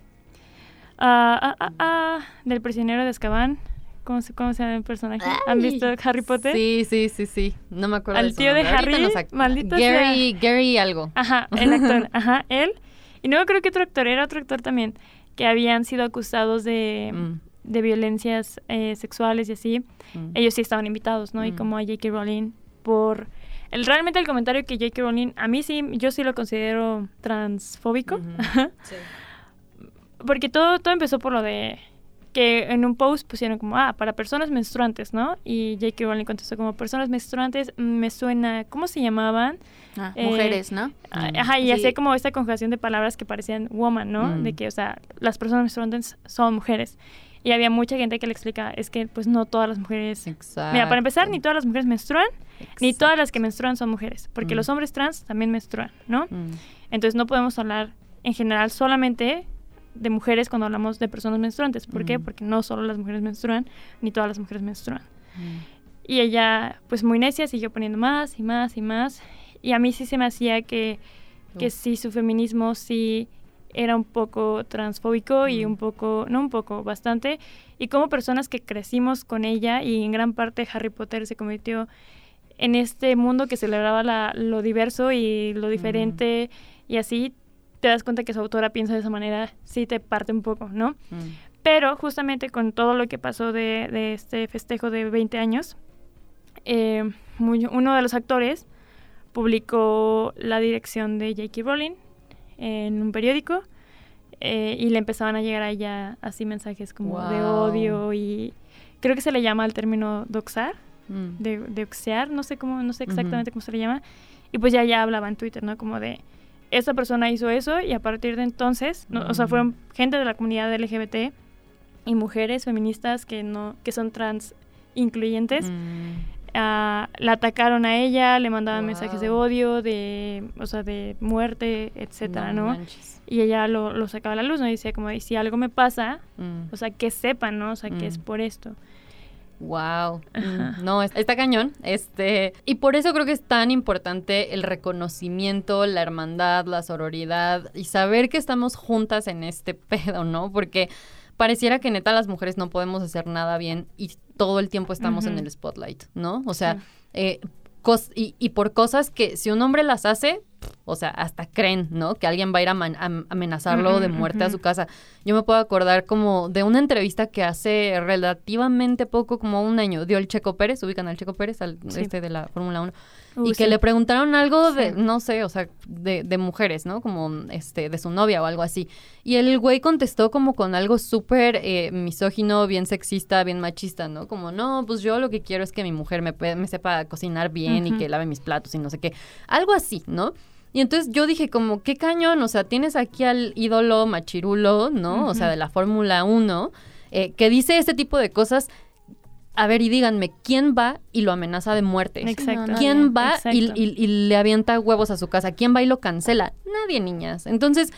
ah, ah, ah, del prisionero de Azkaban. ¿Cómo se, ¿Cómo se llama el personaje? ¿Han visto Harry Potter? Sí, sí, sí, sí. No me acuerdo. Al tío de Harry, maldito Gary, Gary algo. Ajá, *laughs* el actor. ajá, él. Y no creo que otro actor, era otro actor también, que habían sido acusados de... Mm de violencias eh, sexuales y así, mm. ellos sí estaban invitados, ¿no? Y mm. como a J.K. Rowling, por... El, realmente el comentario que J.K. Rowling, a mí sí, yo sí lo considero transfóbico. *laughs* Porque todo, todo empezó por lo de que en un post pusieron como, ah, para personas menstruantes, ¿no? Y J.K. Rowling contestó como, personas menstruantes me suena, ¿cómo se llamaban? Ah, mujeres, ¿no? Ajá, y hacía como esta conjugación de palabras que parecían woman, ¿no? Mm. De que, o sea, las personas menstruantes son mujeres. Y había mucha gente que le explica, es que pues no todas las mujeres... Exacto. Mira, para empezar, ni todas las mujeres menstruan, ni todas las que menstruan son mujeres, porque los mm. hombres trans también menstruan, ¿no? Mm. Entonces no podemos hablar en general solamente de mujeres cuando hablamos de personas menstruantes. ¿Por qué? Mm. Porque no solo las mujeres menstruan, ni todas las mujeres menstruan. Y ella, pues muy necia, siguió poniendo más y más y más. Y a mí sí se me hacía que, que sí, su feminismo sí era un poco transfóbico y un poco, no un poco, bastante, y como personas que crecimos con ella y en gran parte Harry Potter se convirtió en este mundo que celebraba la, lo diverso y lo diferente y así te das cuenta que su autora piensa de esa manera, sí te parte un poco, ¿no? Pero justamente con todo lo que pasó de, de este festejo de 20 años, eh, uno de los actores publicó la dirección de J.K. Rowling en un periódico eh, y le empezaban a llegar a ella así mensajes como de odio y creo que se le llama el término doxar, mm. de, de oxear, no sé cómo, no sé exactamente cómo se le llama. Y pues ya ya hablaba en Twitter, ¿no? Como de esa persona hizo eso y a partir de entonces, o sea, fueron gente de la comunidad LGBT y mujeres feministas que no que son trans incluyentes. Mm. La atacaron a ella, le mandaban mensajes de odio, de, o sea, de muerte, etcétera, ¿no? Y ella lo, lo, sacaba a la luz, ¿no? Y decía como, si algo me pasa, mm. o sea, que sepan, ¿no? O sea, que es mm. por esto. Wow. Mm, no, está cañón. Este, y por eso creo que es tan importante el reconocimiento, la hermandad, la sororidad y saber que estamos juntas en este *laughs* pedo, ¿no? Porque pareciera que neta las mujeres no podemos hacer nada bien y todo el tiempo estamos en el spotlight, ¿no? O sea, eh, y, y, por cosas que si un hombre las hace, o sea, hasta creen, ¿no? Que alguien va a ir a, amenazarlo de muerte a su casa. Yo me puedo acordar como de una entrevista que hace relativamente poco, como un año, dio el Checo Pérez, ubican al Checo Pérez, al este de la Fórmula 1 y que le preguntaron algo de, no sé, o sea, de, de, mujeres, ¿no? Como, este, de su novia o algo así. Y el güey contestó como con algo súper eh, misógino, bien sexista, bien machista, ¿no? Como, no, pues yo lo que quiero es que mi mujer me, me sepa cocinar bien y que lave mis platos y no sé qué. Algo así, ¿no? Y entonces yo dije como, qué cañón, o sea, tienes aquí al ídolo machirulo, ¿no? O sea, de la Fórmula 1, eh, que dice este tipo de cosas a ver, y díganme, ¿quién va y lo amenaza de muerte? Exacto. ¿Quién va y, le avienta huevos a su casa? ¿Quién va y lo cancela? Nadie, niñas. Entonces,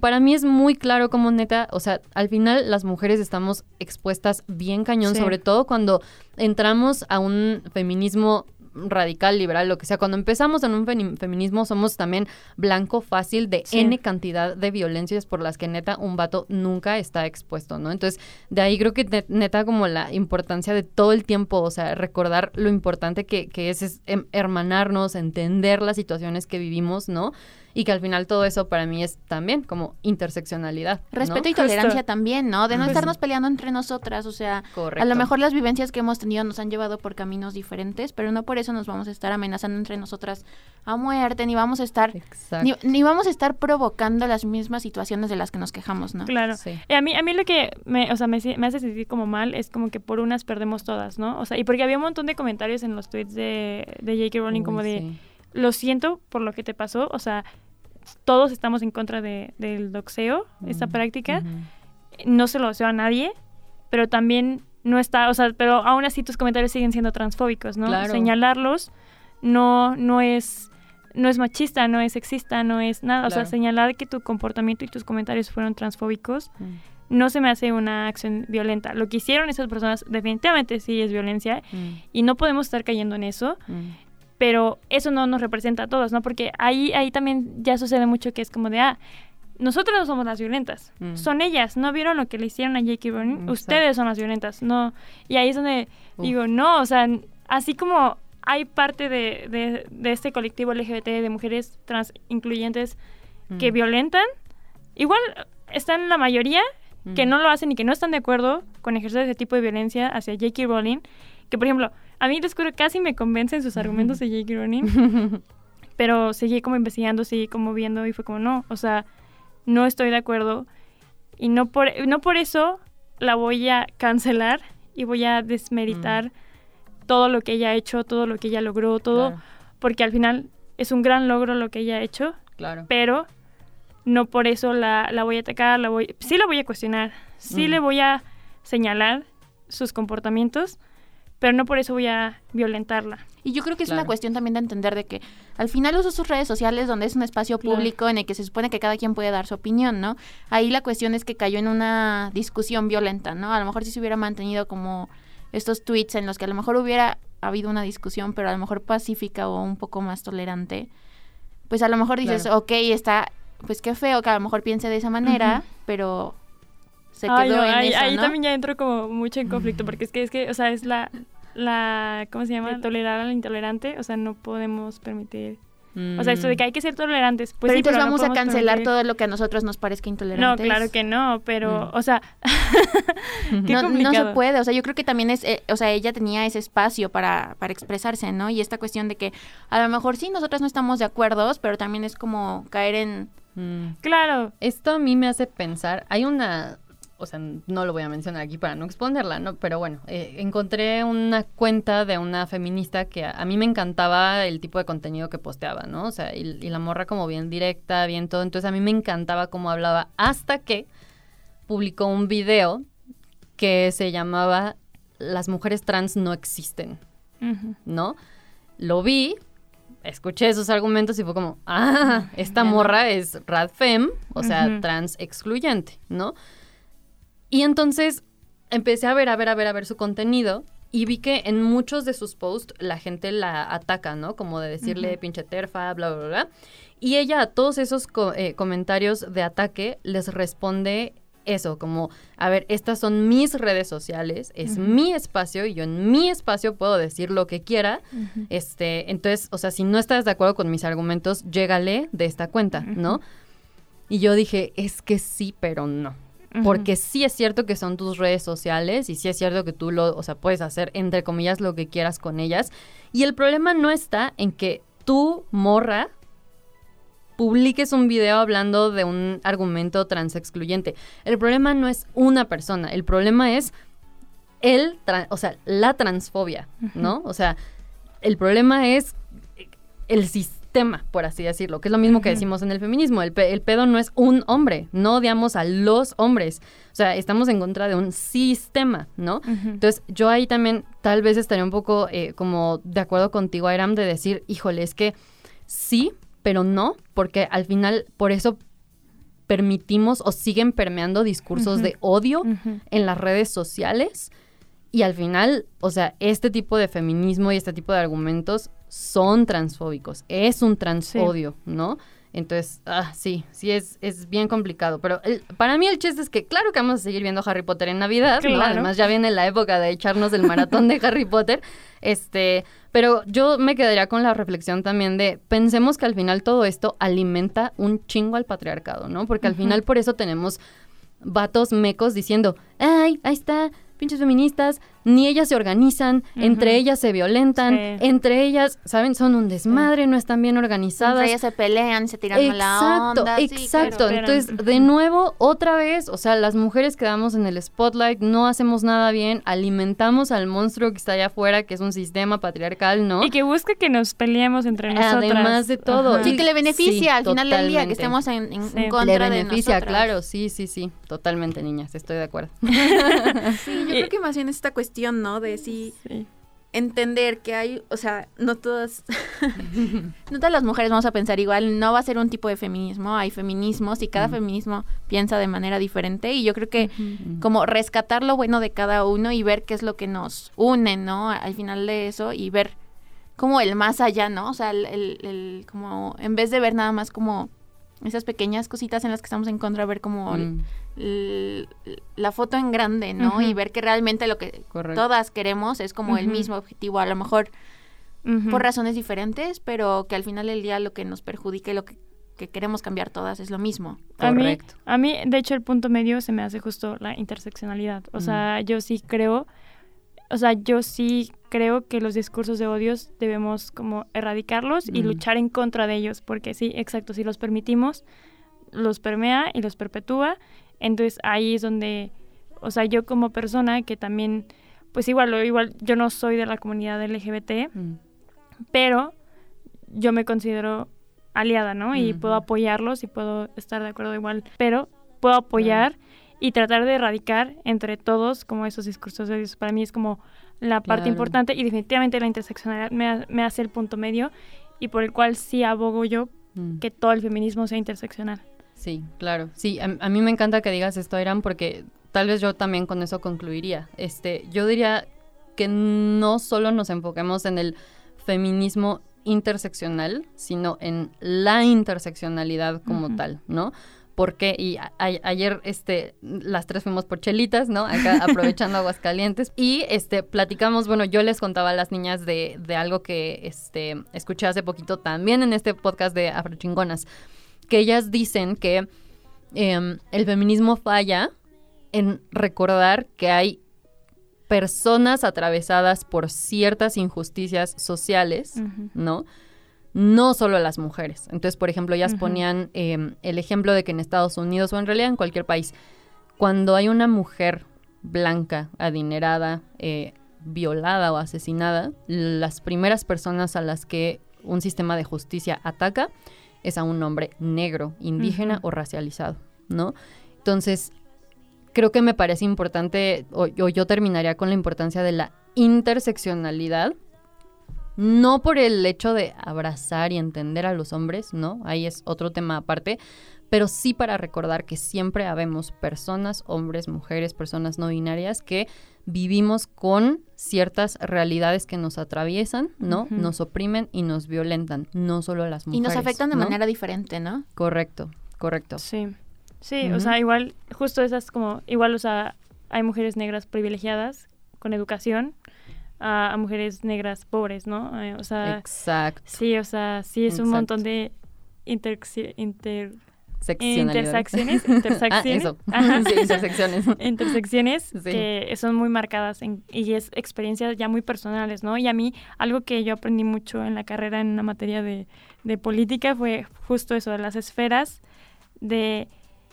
para mí es muy claro como neta, o sea, al final las mujeres estamos expuestas bien cañón, sobre todo cuando entramos a un feminismo radical, liberal, lo que sea. Cuando empezamos en un feminismo somos también blanco fácil de N cantidad de violencias por las que neta un vato nunca está expuesto, ¿no? Entonces, de ahí creo que neta como la importancia de todo el tiempo, o sea, recordar lo importante que, que es, es em, hermanarnos, entender las situaciones que vivimos, ¿no? Y que al final todo eso para mí es también como interseccionalidad. Respeto y tolerancia también, ¿no? De no estarnos peleando entre nosotras, o sea, a lo mejor las vivencias que hemos tenido nos han llevado por caminos diferentes, pero no por eso nos vamos a estar amenazando entre nosotras a muerte, ni vamos a estar ni, vamos a estar provocando las mismas situaciones de las que nos quejamos, ¿no? Claro. Sí. a mí a mí lo que me, o sea, me, hace sentir como mal es como que por unas perdemos todas, ¿no? O sea, y porque había un montón de comentarios en los tweets de, de J.K. Rowling como de lo siento por lo que te pasó, o sea, todos estamos en contra de, del doxeo, esta práctica. No se lo deseo a nadie, pero también no está, o sea, pero aún así tus comentarios siguen siendo transfóbicos, ¿no? Señalarlos no, no es no es machista, no es sexista, no es nada. O sea, señalar que tu comportamiento y tus comentarios fueron transfóbicos no se me hace una acción violenta. Lo que hicieron esas personas definitivamente sí es violencia y no podemos estar cayendo en eso pero eso no nos representa a todos, ¿no? Porque ahí, ahí también ya sucede mucho que es como de, ah, nosotros no somos las violentas, mm. son ellas, ¿no vieron lo que le hicieron a J.K. Rowling? Ustedes son las violentas, no. Y ahí es donde digo, no, o sea, así como hay parte de, de, este colectivo LGBT de mujeres trans incluyentes que mm. violentan, igual están la mayoría que mm. no lo hacen y que no están de acuerdo con ejercer ese tipo de violencia hacia J.K. Rowling, que por ejemplo, a mí descubro casi me convencen sus argumentos de J.K. Rowling, *laughs* pero seguí como investigando, seguí como viendo y fue como, no, o sea, no estoy de acuerdo y no por, no por eso la voy a cancelar y voy a desmeritar mm. todo lo que ella ha hecho, todo lo que ella logró, todo, porque al final es un gran logro lo que ella ha hecho, claro. pero no por eso la, la voy a atacar, la voy, sí la voy a cuestionar, sí mm. le voy a señalar sus comportamientos, pero no por eso voy a violentarla. Y yo creo que es una cuestión también de entender de que al final usa sus redes sociales donde es un espacio público en el que se supone que cada quien puede dar su opinión, ¿no? Ahí la cuestión es que cayó en una discusión violenta, ¿no? A lo mejor si se hubiera mantenido como estos tweets en los que a lo mejor hubiera habido una discusión, pero a lo mejor pacífica o un poco más tolerante, pues a lo mejor dices, ok, está pues qué feo que a lo mejor piense de esa manera, pero se quedó en ahí, eso, ahí ¿no? también ya entro como mucho en conflicto, porque es que, es que, o sea, es la, la, ¿cómo se llama? Tolerar al intolerante, o sea, no podemos permitir... O sea, esto de que hay que ser tolerantes, pues pero sí, entonces pero no vamos a cancelar permitir- todo lo que a nosotros nos parezca intolerante. No, claro que no, pero, Mm. o sea, *laughs* qué no, no se puede, o sea, yo creo que también es, eh, o sea, ella tenía ese espacio para, para expresarse, ¿no? Y esta cuestión de que a lo mejor sí, nosotras no estamos de acuerdo, pero también es como caer en... Claro. Esto a mí me hace pensar, hay una, o sea, no lo voy a mencionar aquí para no exponerla, ¿no? Pero bueno, eh, encontré una cuenta de una feminista que a, a mí me encantaba el tipo de contenido que posteaba, ¿no? O sea, y, y la morra como bien directa, bien todo, entonces a mí me encantaba cómo hablaba hasta que publicó un video que se llamaba Las mujeres trans no existen. ¿no? Lo vi, escuché esos argumentos y fue como, ah, esta morra es radfem, o sea, trans excluyente, ¿no? Y entonces empecé a ver, a ver, a ver, a ver su contenido y vi que en muchos de sus posts la gente la ataca, ¿no? Como de decirle pinche terfa, bla, bla, bla. Y ella a todos esos co- eh, comentarios de ataque les responde eso, como, a ver, estas son mis redes sociales, es mi espacio y yo en mi espacio puedo decir lo que quiera. Este, entonces, o sea, si no estás de acuerdo con mis argumentos, llégale de esta cuenta, ¿no? Y yo dije, es que sí, pero no. Porque sí es cierto que son tus redes sociales y sí es cierto que tú lo, o sea, puedes hacer entre comillas lo que quieras con ellas. Y el problema no está en que tú, morra, publiques un video hablando de un argumento transexcluyente. El problema no es una persona, el problema es el, o sea, la transfobia, ¿no? O sea, el problema es el sistema, por así decirlo, que es lo mismo que decimos en el feminismo. El, pe- el pedo no es un hombre, no odiamos a los hombres. O sea, estamos en contra de un sistema, ¿no? Entonces, yo ahí también tal vez estaría un poco eh, como de acuerdo contigo, Airam, de decir, híjole, es que sí, pero no, porque al final por eso permitimos o siguen permeando discursos de odio en las redes sociales y al final, o sea, este tipo de feminismo y este tipo de argumentos son transfóbicos, es un transodio, ¿no? Entonces, ah, sí, sí es, es bien complicado. Pero el- para mí el chiste es que claro que vamos a seguir viendo Harry Potter en Navidad. Además ya viene la época de echarnos el maratón de Harry Potter. Este, pero yo me quedaría con la reflexión también de pensemos que al final todo esto alimenta un chingo al patriarcado, ¿no? Porque al final por eso tenemos vatos mecos diciendo, ay, ahí está, pinches feministas, ni ellas se organizan, entre Ujú. ellas se violentan, Sí. entre ellas, ¿saben? Son un desmadre, no están bien organizadas. Entre ellas se pelean, se tiran Exacto, onda. sí, exacto. Entonces, de nuevo, otra vez, o sea, las mujeres quedamos en el spotlight, no hacemos nada bien, alimentamos al monstruo que está allá afuera, que es un sistema patriarcal, ¿no? Y que busca que nos peleemos entre nosotras. Además de todo. Ajá. Sí, que le beneficia Sí, al final del día, que estemos en, en- Sí. en contra Le de beneficia, claro, sí, sí, sí, totalmente, niñas, estoy de acuerdo. *laughs* *laughs* Sí, yo creo que más bien esta cuestión, ¿no? De sí, entender que hay, o sea, no todas, *laughs* no todas las mujeres vamos a pensar igual, no va a ser un tipo de feminismo, hay feminismos y cada Mm. feminismo piensa de manera diferente y yo creo que como rescatar lo bueno de cada uno y ver qué es lo que nos une, ¿no? Al final de eso y ver como el más allá, ¿no? O sea, el, el- el- como en vez de ver nada más como esas pequeñas cositas en las que estamos en contra, ver como Mm. la foto en grande, ¿no? Y ver que realmente lo que Correcto. todas queremos es como el mismo objetivo, a lo mejor por razones diferentes, pero que al final del día lo que nos perjudica y lo que, que queremos cambiar todas es lo mismo. A mí, a mí, de hecho, el punto medio se me hace justo la interseccionalidad. O Mm. sea, yo sí creo, o sea, yo sí creo que los discursos de odios debemos como erradicarlos y Mm. luchar en contra de ellos, porque sí, exacto, si los permitimos, los permea y los perpetúa. Entonces ahí es donde, o sea, yo como persona que también, pues igual, igual yo no soy de la comunidad LGBT, Mm. pero yo me considero aliada, ¿no? Y puedo apoyarlos y puedo estar de acuerdo igual, pero puedo apoyar y tratar de erradicar entre todos como esos discursos de odios. Para mí es como la parte Claro. importante y definitivamente la interseccionalidad me, me hace el punto medio y por el cual sí abogo yo Mm. que todo el feminismo sea interseccional. Sí, claro. Sí, a, a mí me encanta que digas esto, Irán, porque tal vez yo también con eso concluiría. Este, yo diría que no solo nos enfoquemos en el feminismo interseccional, sino en la interseccionalidad como tal, ¿no? Porque, y ayer este, las tres fuimos por chelitas, ¿no? Acá *laughs* aprovechando aguas calientes. Y este, platicamos, bueno, yo les contaba a las niñas de, de algo que este, escuché hace poquito también en este podcast de Afrochingonas, que ellas dicen que em, el feminismo falla en recordar que hay personas atravesadas por ciertas injusticias sociales, ¿no? No solo las mujeres. Entonces, por ejemplo, ellas ponían em, el ejemplo de que en Estados Unidos o en realidad en cualquier país, cuando hay una mujer blanca, adinerada, eh, violada o asesinada, las primeras personas a las que un sistema de justicia ataca es a un hombre negro, indígena o racializado, ¿no? Entonces, creo que me parece importante, o, yo terminaría con la importancia de la interseccionalidad, no por el hecho de abrazar y entender a los hombres, ¿no? Ahí es otro tema aparte, pero sí para recordar que siempre habemos personas, hombres, mujeres, personas no binarias que vivimos con ciertas realidades que nos atraviesan, ¿no? Nos oprimen y nos violentan, no solo las mujeres. Y nos afectan de manera diferente, ¿no? Correcto, correcto. Sí. Sí, o sea, igual, justo esas como, igual, o sea, hay mujeres negras privilegiadas con educación a, mujeres negras pobres, ¿no? Eh, o sea, Exacto. Sí, o sea, sí es un montón de inter, inter intersecciones, *laughs* intersecciones, ah, *laughs* sí, intersecciones, *laughs* intersecciones que son muy marcadas y es experiencias ya muy personales, ¿no? Y a mí algo que yo aprendí mucho en la carrera en una materia de, de política fue justo eso de las esferas de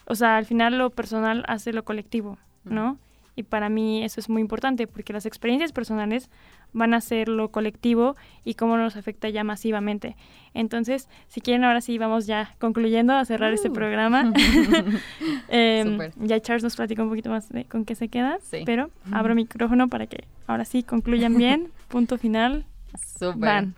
o sea, al final lo personal hace lo colectivo, ¿no? Y para mí eso es muy importante porque las experiencias personales van a ser lo colectivo y cómo nos afecta ya masivamente. Entonces, si quieren, ahora sí vamos ya concluyendo a cerrar este uh. programa. *laughs* *laughs* eh, ya Charles nos platicó un poquito más de con qué se queda, pero abro micrófono para que ahora sí concluyan bien. *laughs* Punto final. Súper.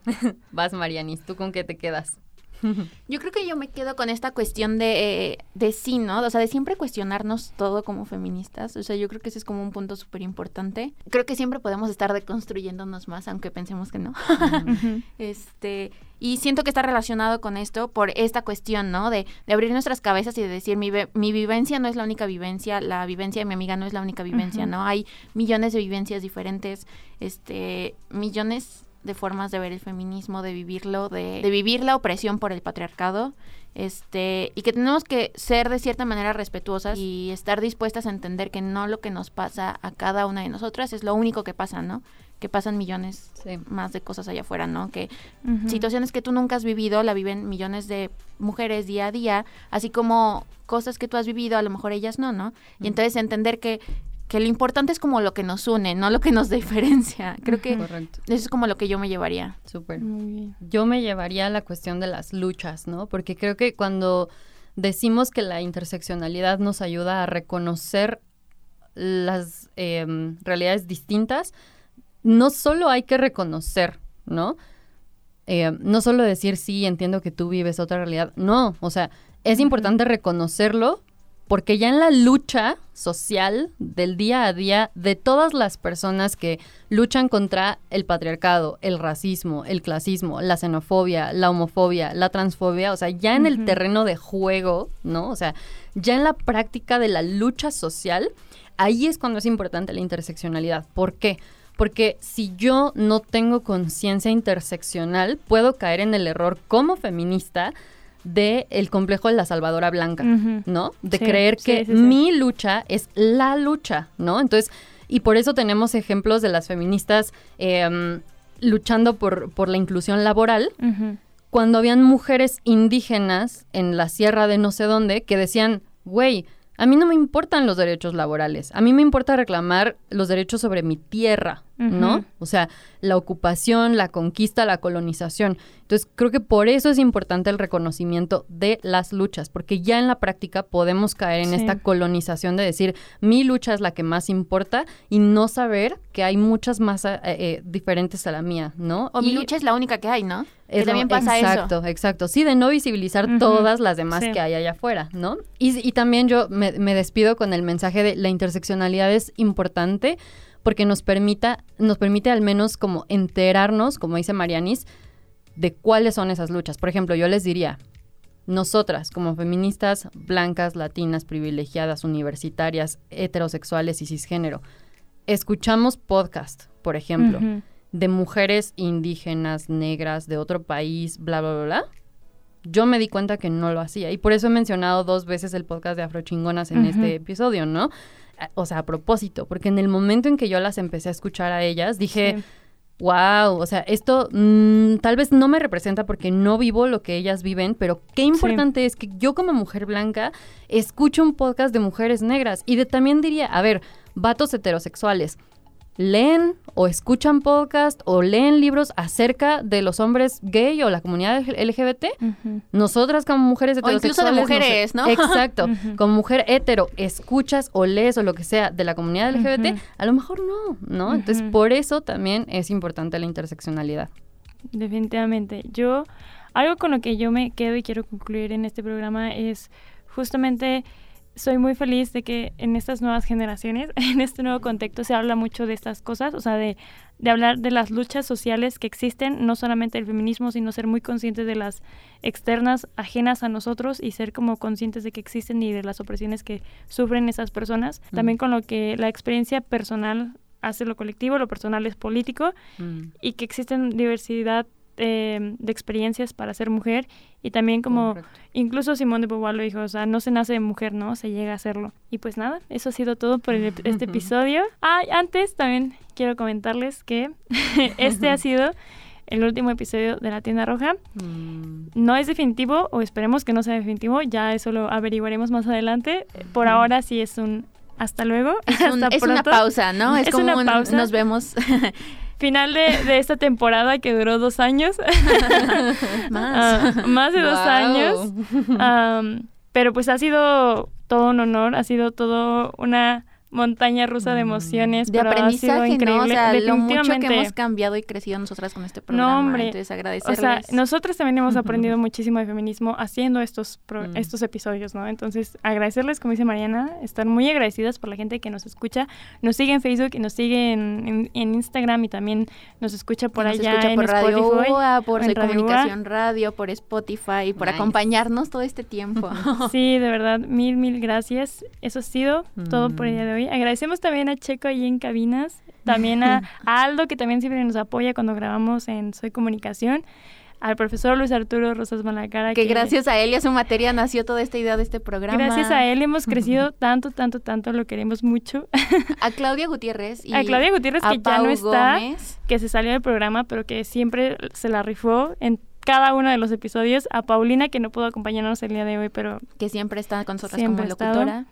Vas, Marianis, ¿tú con qué te quedas? *laughs* Yo creo que yo me quedo con esta cuestión de, de sí, ¿no? O sea, de siempre cuestionarnos todo como feministas. O sea, yo creo que ese es como un punto súper importante. Creo que siempre podemos estar deconstruyéndonos más, aunque pensemos que no. *laughs* este, y siento que está relacionado con esto por esta cuestión, ¿no? De, de abrir nuestras cabezas y de decir, mi, mi vivencia no es la única vivencia, la vivencia de mi amiga no es la única vivencia, ¿no? Hay millones de vivencias diferentes, este, millones de formas de ver el feminismo, de vivirlo, de, vivir la opresión por el patriarcado, este, y que tenemos que ser de cierta manera respetuosas y estar dispuestas a entender que no lo que nos pasa a cada una de nosotras es lo único que pasa, ¿no? Que pasan millones más de cosas allá afuera, ¿no? Que situaciones que tú nunca has vivido la viven millones de mujeres día a día, así como cosas que tú has vivido, a lo mejor ellas no, ¿no? Y entonces entender que que lo importante es como lo que nos une, no lo que nos *laughs* diferencia. Creo que eso es como lo que yo me llevaría. Súper. Yo me llevaría a la cuestión de las luchas, ¿no? Porque creo que cuando decimos que la interseccionalidad nos ayuda a reconocer las em, realidades distintas, no solo hay que reconocer, ¿no? Eh, no solo decir, sí, entiendo que tú vives otra realidad. No, o sea, es importante reconocerlo porque ya en la lucha social del día a día de todas las personas que luchan contra el patriarcado, el racismo, el clasismo, la xenofobia, la homofobia, la transfobia, o sea, ya en el terreno de juego, ¿no? O sea, ya en la práctica de la lucha social, ahí es cuando es importante la interseccionalidad. ¿Por qué? Porque si yo no tengo conciencia interseccional, puedo caer en el error como feminista de el complejo de la salvadora blanca, ¿no? De creer que mi lucha es la lucha, ¿no? Entonces, y por eso tenemos ejemplos de las feministas em, luchando por, por la inclusión laboral, cuando habían mujeres indígenas en la sierra de no sé dónde que decían, güey, a mí no me importan los derechos laborales, a mí me importa reclamar los derechos sobre mi tierra, ¿no? O sea, la ocupación, la conquista, la colonización. Entonces, creo que por eso es importante el reconocimiento de las luchas, porque ya en la práctica podemos caer en esta colonización de decir, mi lucha es la que más importa y no saber que hay muchas más eh, eh, diferentes a la mía, ¿no? O mi lucha es la única que hay, ¿no? que también pasa exacto, eso. Exacto, Sí, de no visibilizar todas las demás que hay allá afuera, ¿no? Y, y también yo me, me despido con el mensaje de la interseccionalidad es importante porque nos permita, nos permite al menos como enterarnos, como dice Marianis, de cuáles son esas luchas. Por ejemplo, yo les diría, nosotras como feministas blancas, latinas, privilegiadas, universitarias, heterosexuales y cisgénero, escuchamos podcast, por ejemplo, de mujeres indígenas, negras, de otro país, bla, bla, bla, bla. Yo me di cuenta que no lo hacía y por eso he mencionado dos veces el podcast de Afrochingonas en este episodio, ¿no? O sea, a propósito, porque en el momento en que yo las empecé a escuchar a ellas, dije, wow, o sea, esto mm, tal vez no me representa porque no vivo lo que ellas viven, pero qué importante es que yo como mujer blanca escucho un podcast de mujeres negras. Y de también diría, a ver, vatos heterosexuales, leen o escuchan podcast o leen libros acerca de los hombres gay o la comunidad LGBT. Nosotras como mujeres heterosexuales... O incluso de mujeres, ¿no? Exacto. *laughs* Como mujer hetero, escuchas o lees o lo que sea de la comunidad LGBT, a lo mejor no, ¿no? Entonces, por eso también es importante la interseccionalidad. Definitivamente. Yo, algo con lo que yo me quedo y quiero concluir en este programa es justamente soy muy feliz de que en estas nuevas generaciones, *laughs* en este nuevo contexto, se habla mucho de estas cosas, o sea, de, de hablar de las luchas sociales que existen, no solamente el feminismo, sino ser muy conscientes de las externas ajenas a nosotros y ser como conscientes de que existen y de las opresiones que sufren esas personas. Mm. También con lo que la experiencia personal hace lo colectivo, lo personal es político mm. y que existen diversidad eh, de experiencias para ser mujer y también como incluso Simón de Beauvoir lo dijo, o sea, no se nace de mujer, ¿no? Se llega a hacerlo. Y pues nada, eso ha sido todo por *laughs* este episodio. Ah, antes también quiero comentarles que *laughs* este ha sido el último episodio de la tienda roja. Mm. No es definitivo o esperemos que no sea definitivo, ya eso lo averiguaremos más adelante. Por ahora sí es un hasta luego. Es, *laughs* una pausa, ¿no? Es, como una pausa. nos vemos final de, esta temporada que duró dos años. *laughs* más. Ah, más de dos años. *laughs* pero pues ha sido todo un honor, ha sido todo una montaña rusa de emociones. De aprendizaje, ¿no? O sea, lo mucho que hemos cambiado y crecido nosotras con este programa. No, hombre. Entonces, agradecerles. O sea, nosotras también hemos *laughs* aprendido muchísimo de feminismo haciendo estos, mm. estos episodios, ¿no? Entonces, agradecerles, como dice Mariana, estar muy agradecidas por la gente que nos escucha. Nos sigue en Facebook y nos sigue en, Instagram y también nos escucha por allá en por Radio Spotify. por Radio Comunicación Radio, por Spotify, por acompañarnos todo este tiempo. *laughs* sí, de verdad, mil, mil gracias. Eso ha sido todo por el día de hoy. Agradecemos también a Checo ahí en cabinas, también a, *laughs* Aldo, que también siempre nos apoya cuando grabamos en Soy Comunicación al profesor Luis Arturo Rosas Malacara. Que, que, gracias a él y a su materia nació toda esta idea de este programa. Gracias a él hemos crecido *laughs* tanto, tanto, tanto, lo queremos mucho. A Claudia Gutiérrez. Y a Claudia Gutiérrez, que ya no está, que se salió del programa, pero que siempre se la rifó en cada uno de los episodios. A Paulina, que no pudo acompañarnos el día de hoy, pero... Que siempre está con nosotros como locutora.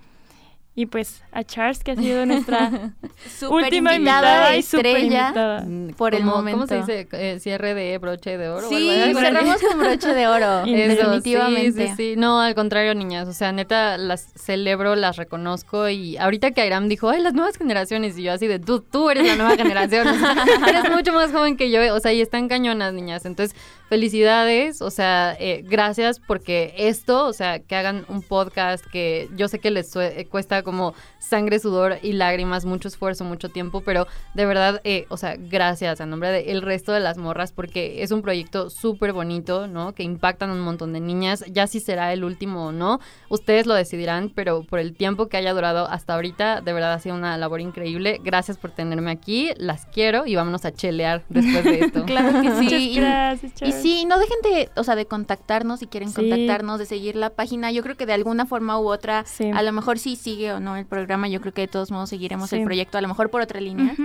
Y pues a Charles, que ha sido nuestra *laughs* última invitada, y estrella mm, por el momento. ¿Cómo se dice? Eh, cierre de broche de oro. Sí, cerramos con broche de oro, *laughs* definitivamente. Sí, sí, No, al contrario, niñas. O sea, neta, las celebro, las reconozco. Y ahorita que Airam dijo, ay, las nuevas generaciones. Y yo así de, tú, tú eres la nueva generación. *laughs* eres mucho más joven que yo. O sea, y están cañonas, niñas. Entonces, felicidades. O sea, eh, gracias porque esto, o sea, que hagan un podcast que yo sé que les cuesta como sangre, sudor y lágrimas, mucho esfuerzo, mucho tiempo, pero de verdad, eh, o sea, gracias a nombre del resto de las morras, porque es un proyecto súper bonito, ¿no? Que impactan un montón de niñas, ya si será el último o no, ustedes lo decidirán, pero por el tiempo que haya durado hasta ahorita, de verdad ha sido una labor increíble. Gracias por tenerme aquí, las quiero y vámonos a chelear después de *laughs* esto. claro que sí. gracias, y, sí, no dejen de, o sea, de contactarnos si quieren contactarnos, de seguir la página. Yo creo que de alguna forma u otra, a lo mejor sí sigue o no el programa, yo creo que de todos modos seguiremos el proyecto, a lo mejor por otra línea.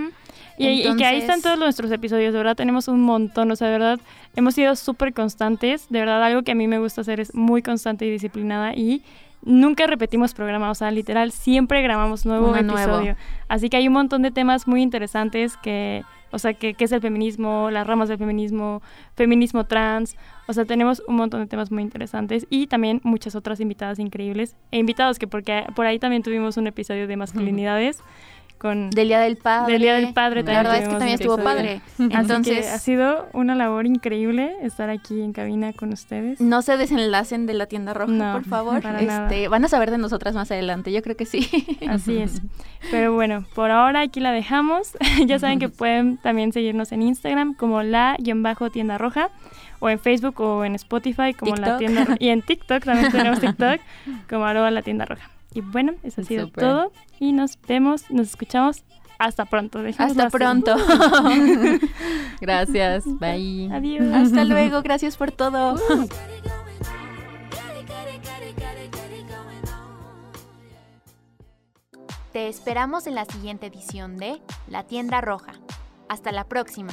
y, que ahí están todos nuestros episodios, de verdad tenemos un montón, o sea, de verdad hemos sido súper constantes, de verdad algo que a mí me gusta hacer es muy constante y disciplinada y nunca repetimos programa, o sea, literal, siempre grabamos nuevo episodio. Así que hay un montón de temas muy interesantes que, o sea, que, es el feminismo, las ramas del feminismo, feminismo trans, o sea, tenemos un montón de temas muy interesantes y también muchas otras invitadas increíbles e invitados que porque por ahí también tuvimos un episodio de masculinidades *laughs* con del día del padre. Del día del padre la verdad es que también estuvo padre. entonces ha sido una labor increíble estar aquí en cabina con ustedes. No se desenlacen de la tienda roja por favor. este van a saber de nosotras más adelante yo creo que sí. Así es. *laughs* Pero bueno, por ahora aquí la dejamos. *laughs* ya saben que pueden también seguirnos en Instagram como la-tienda roja o en Facebook o en Spotify como la tienda. Y en *laughs* TikTok también tenemos TikTok como arroba la tienda roja. Y bueno, eso ha sido todo y nos vemos, nos escuchamos hasta pronto. Hasta pronto. *laughs* gracias. *laughs* Bye. Adiós. Hasta luego. Gracias por todo. Uh. Te esperamos en la siguiente edición de La Tienda Roja. Hasta la próxima.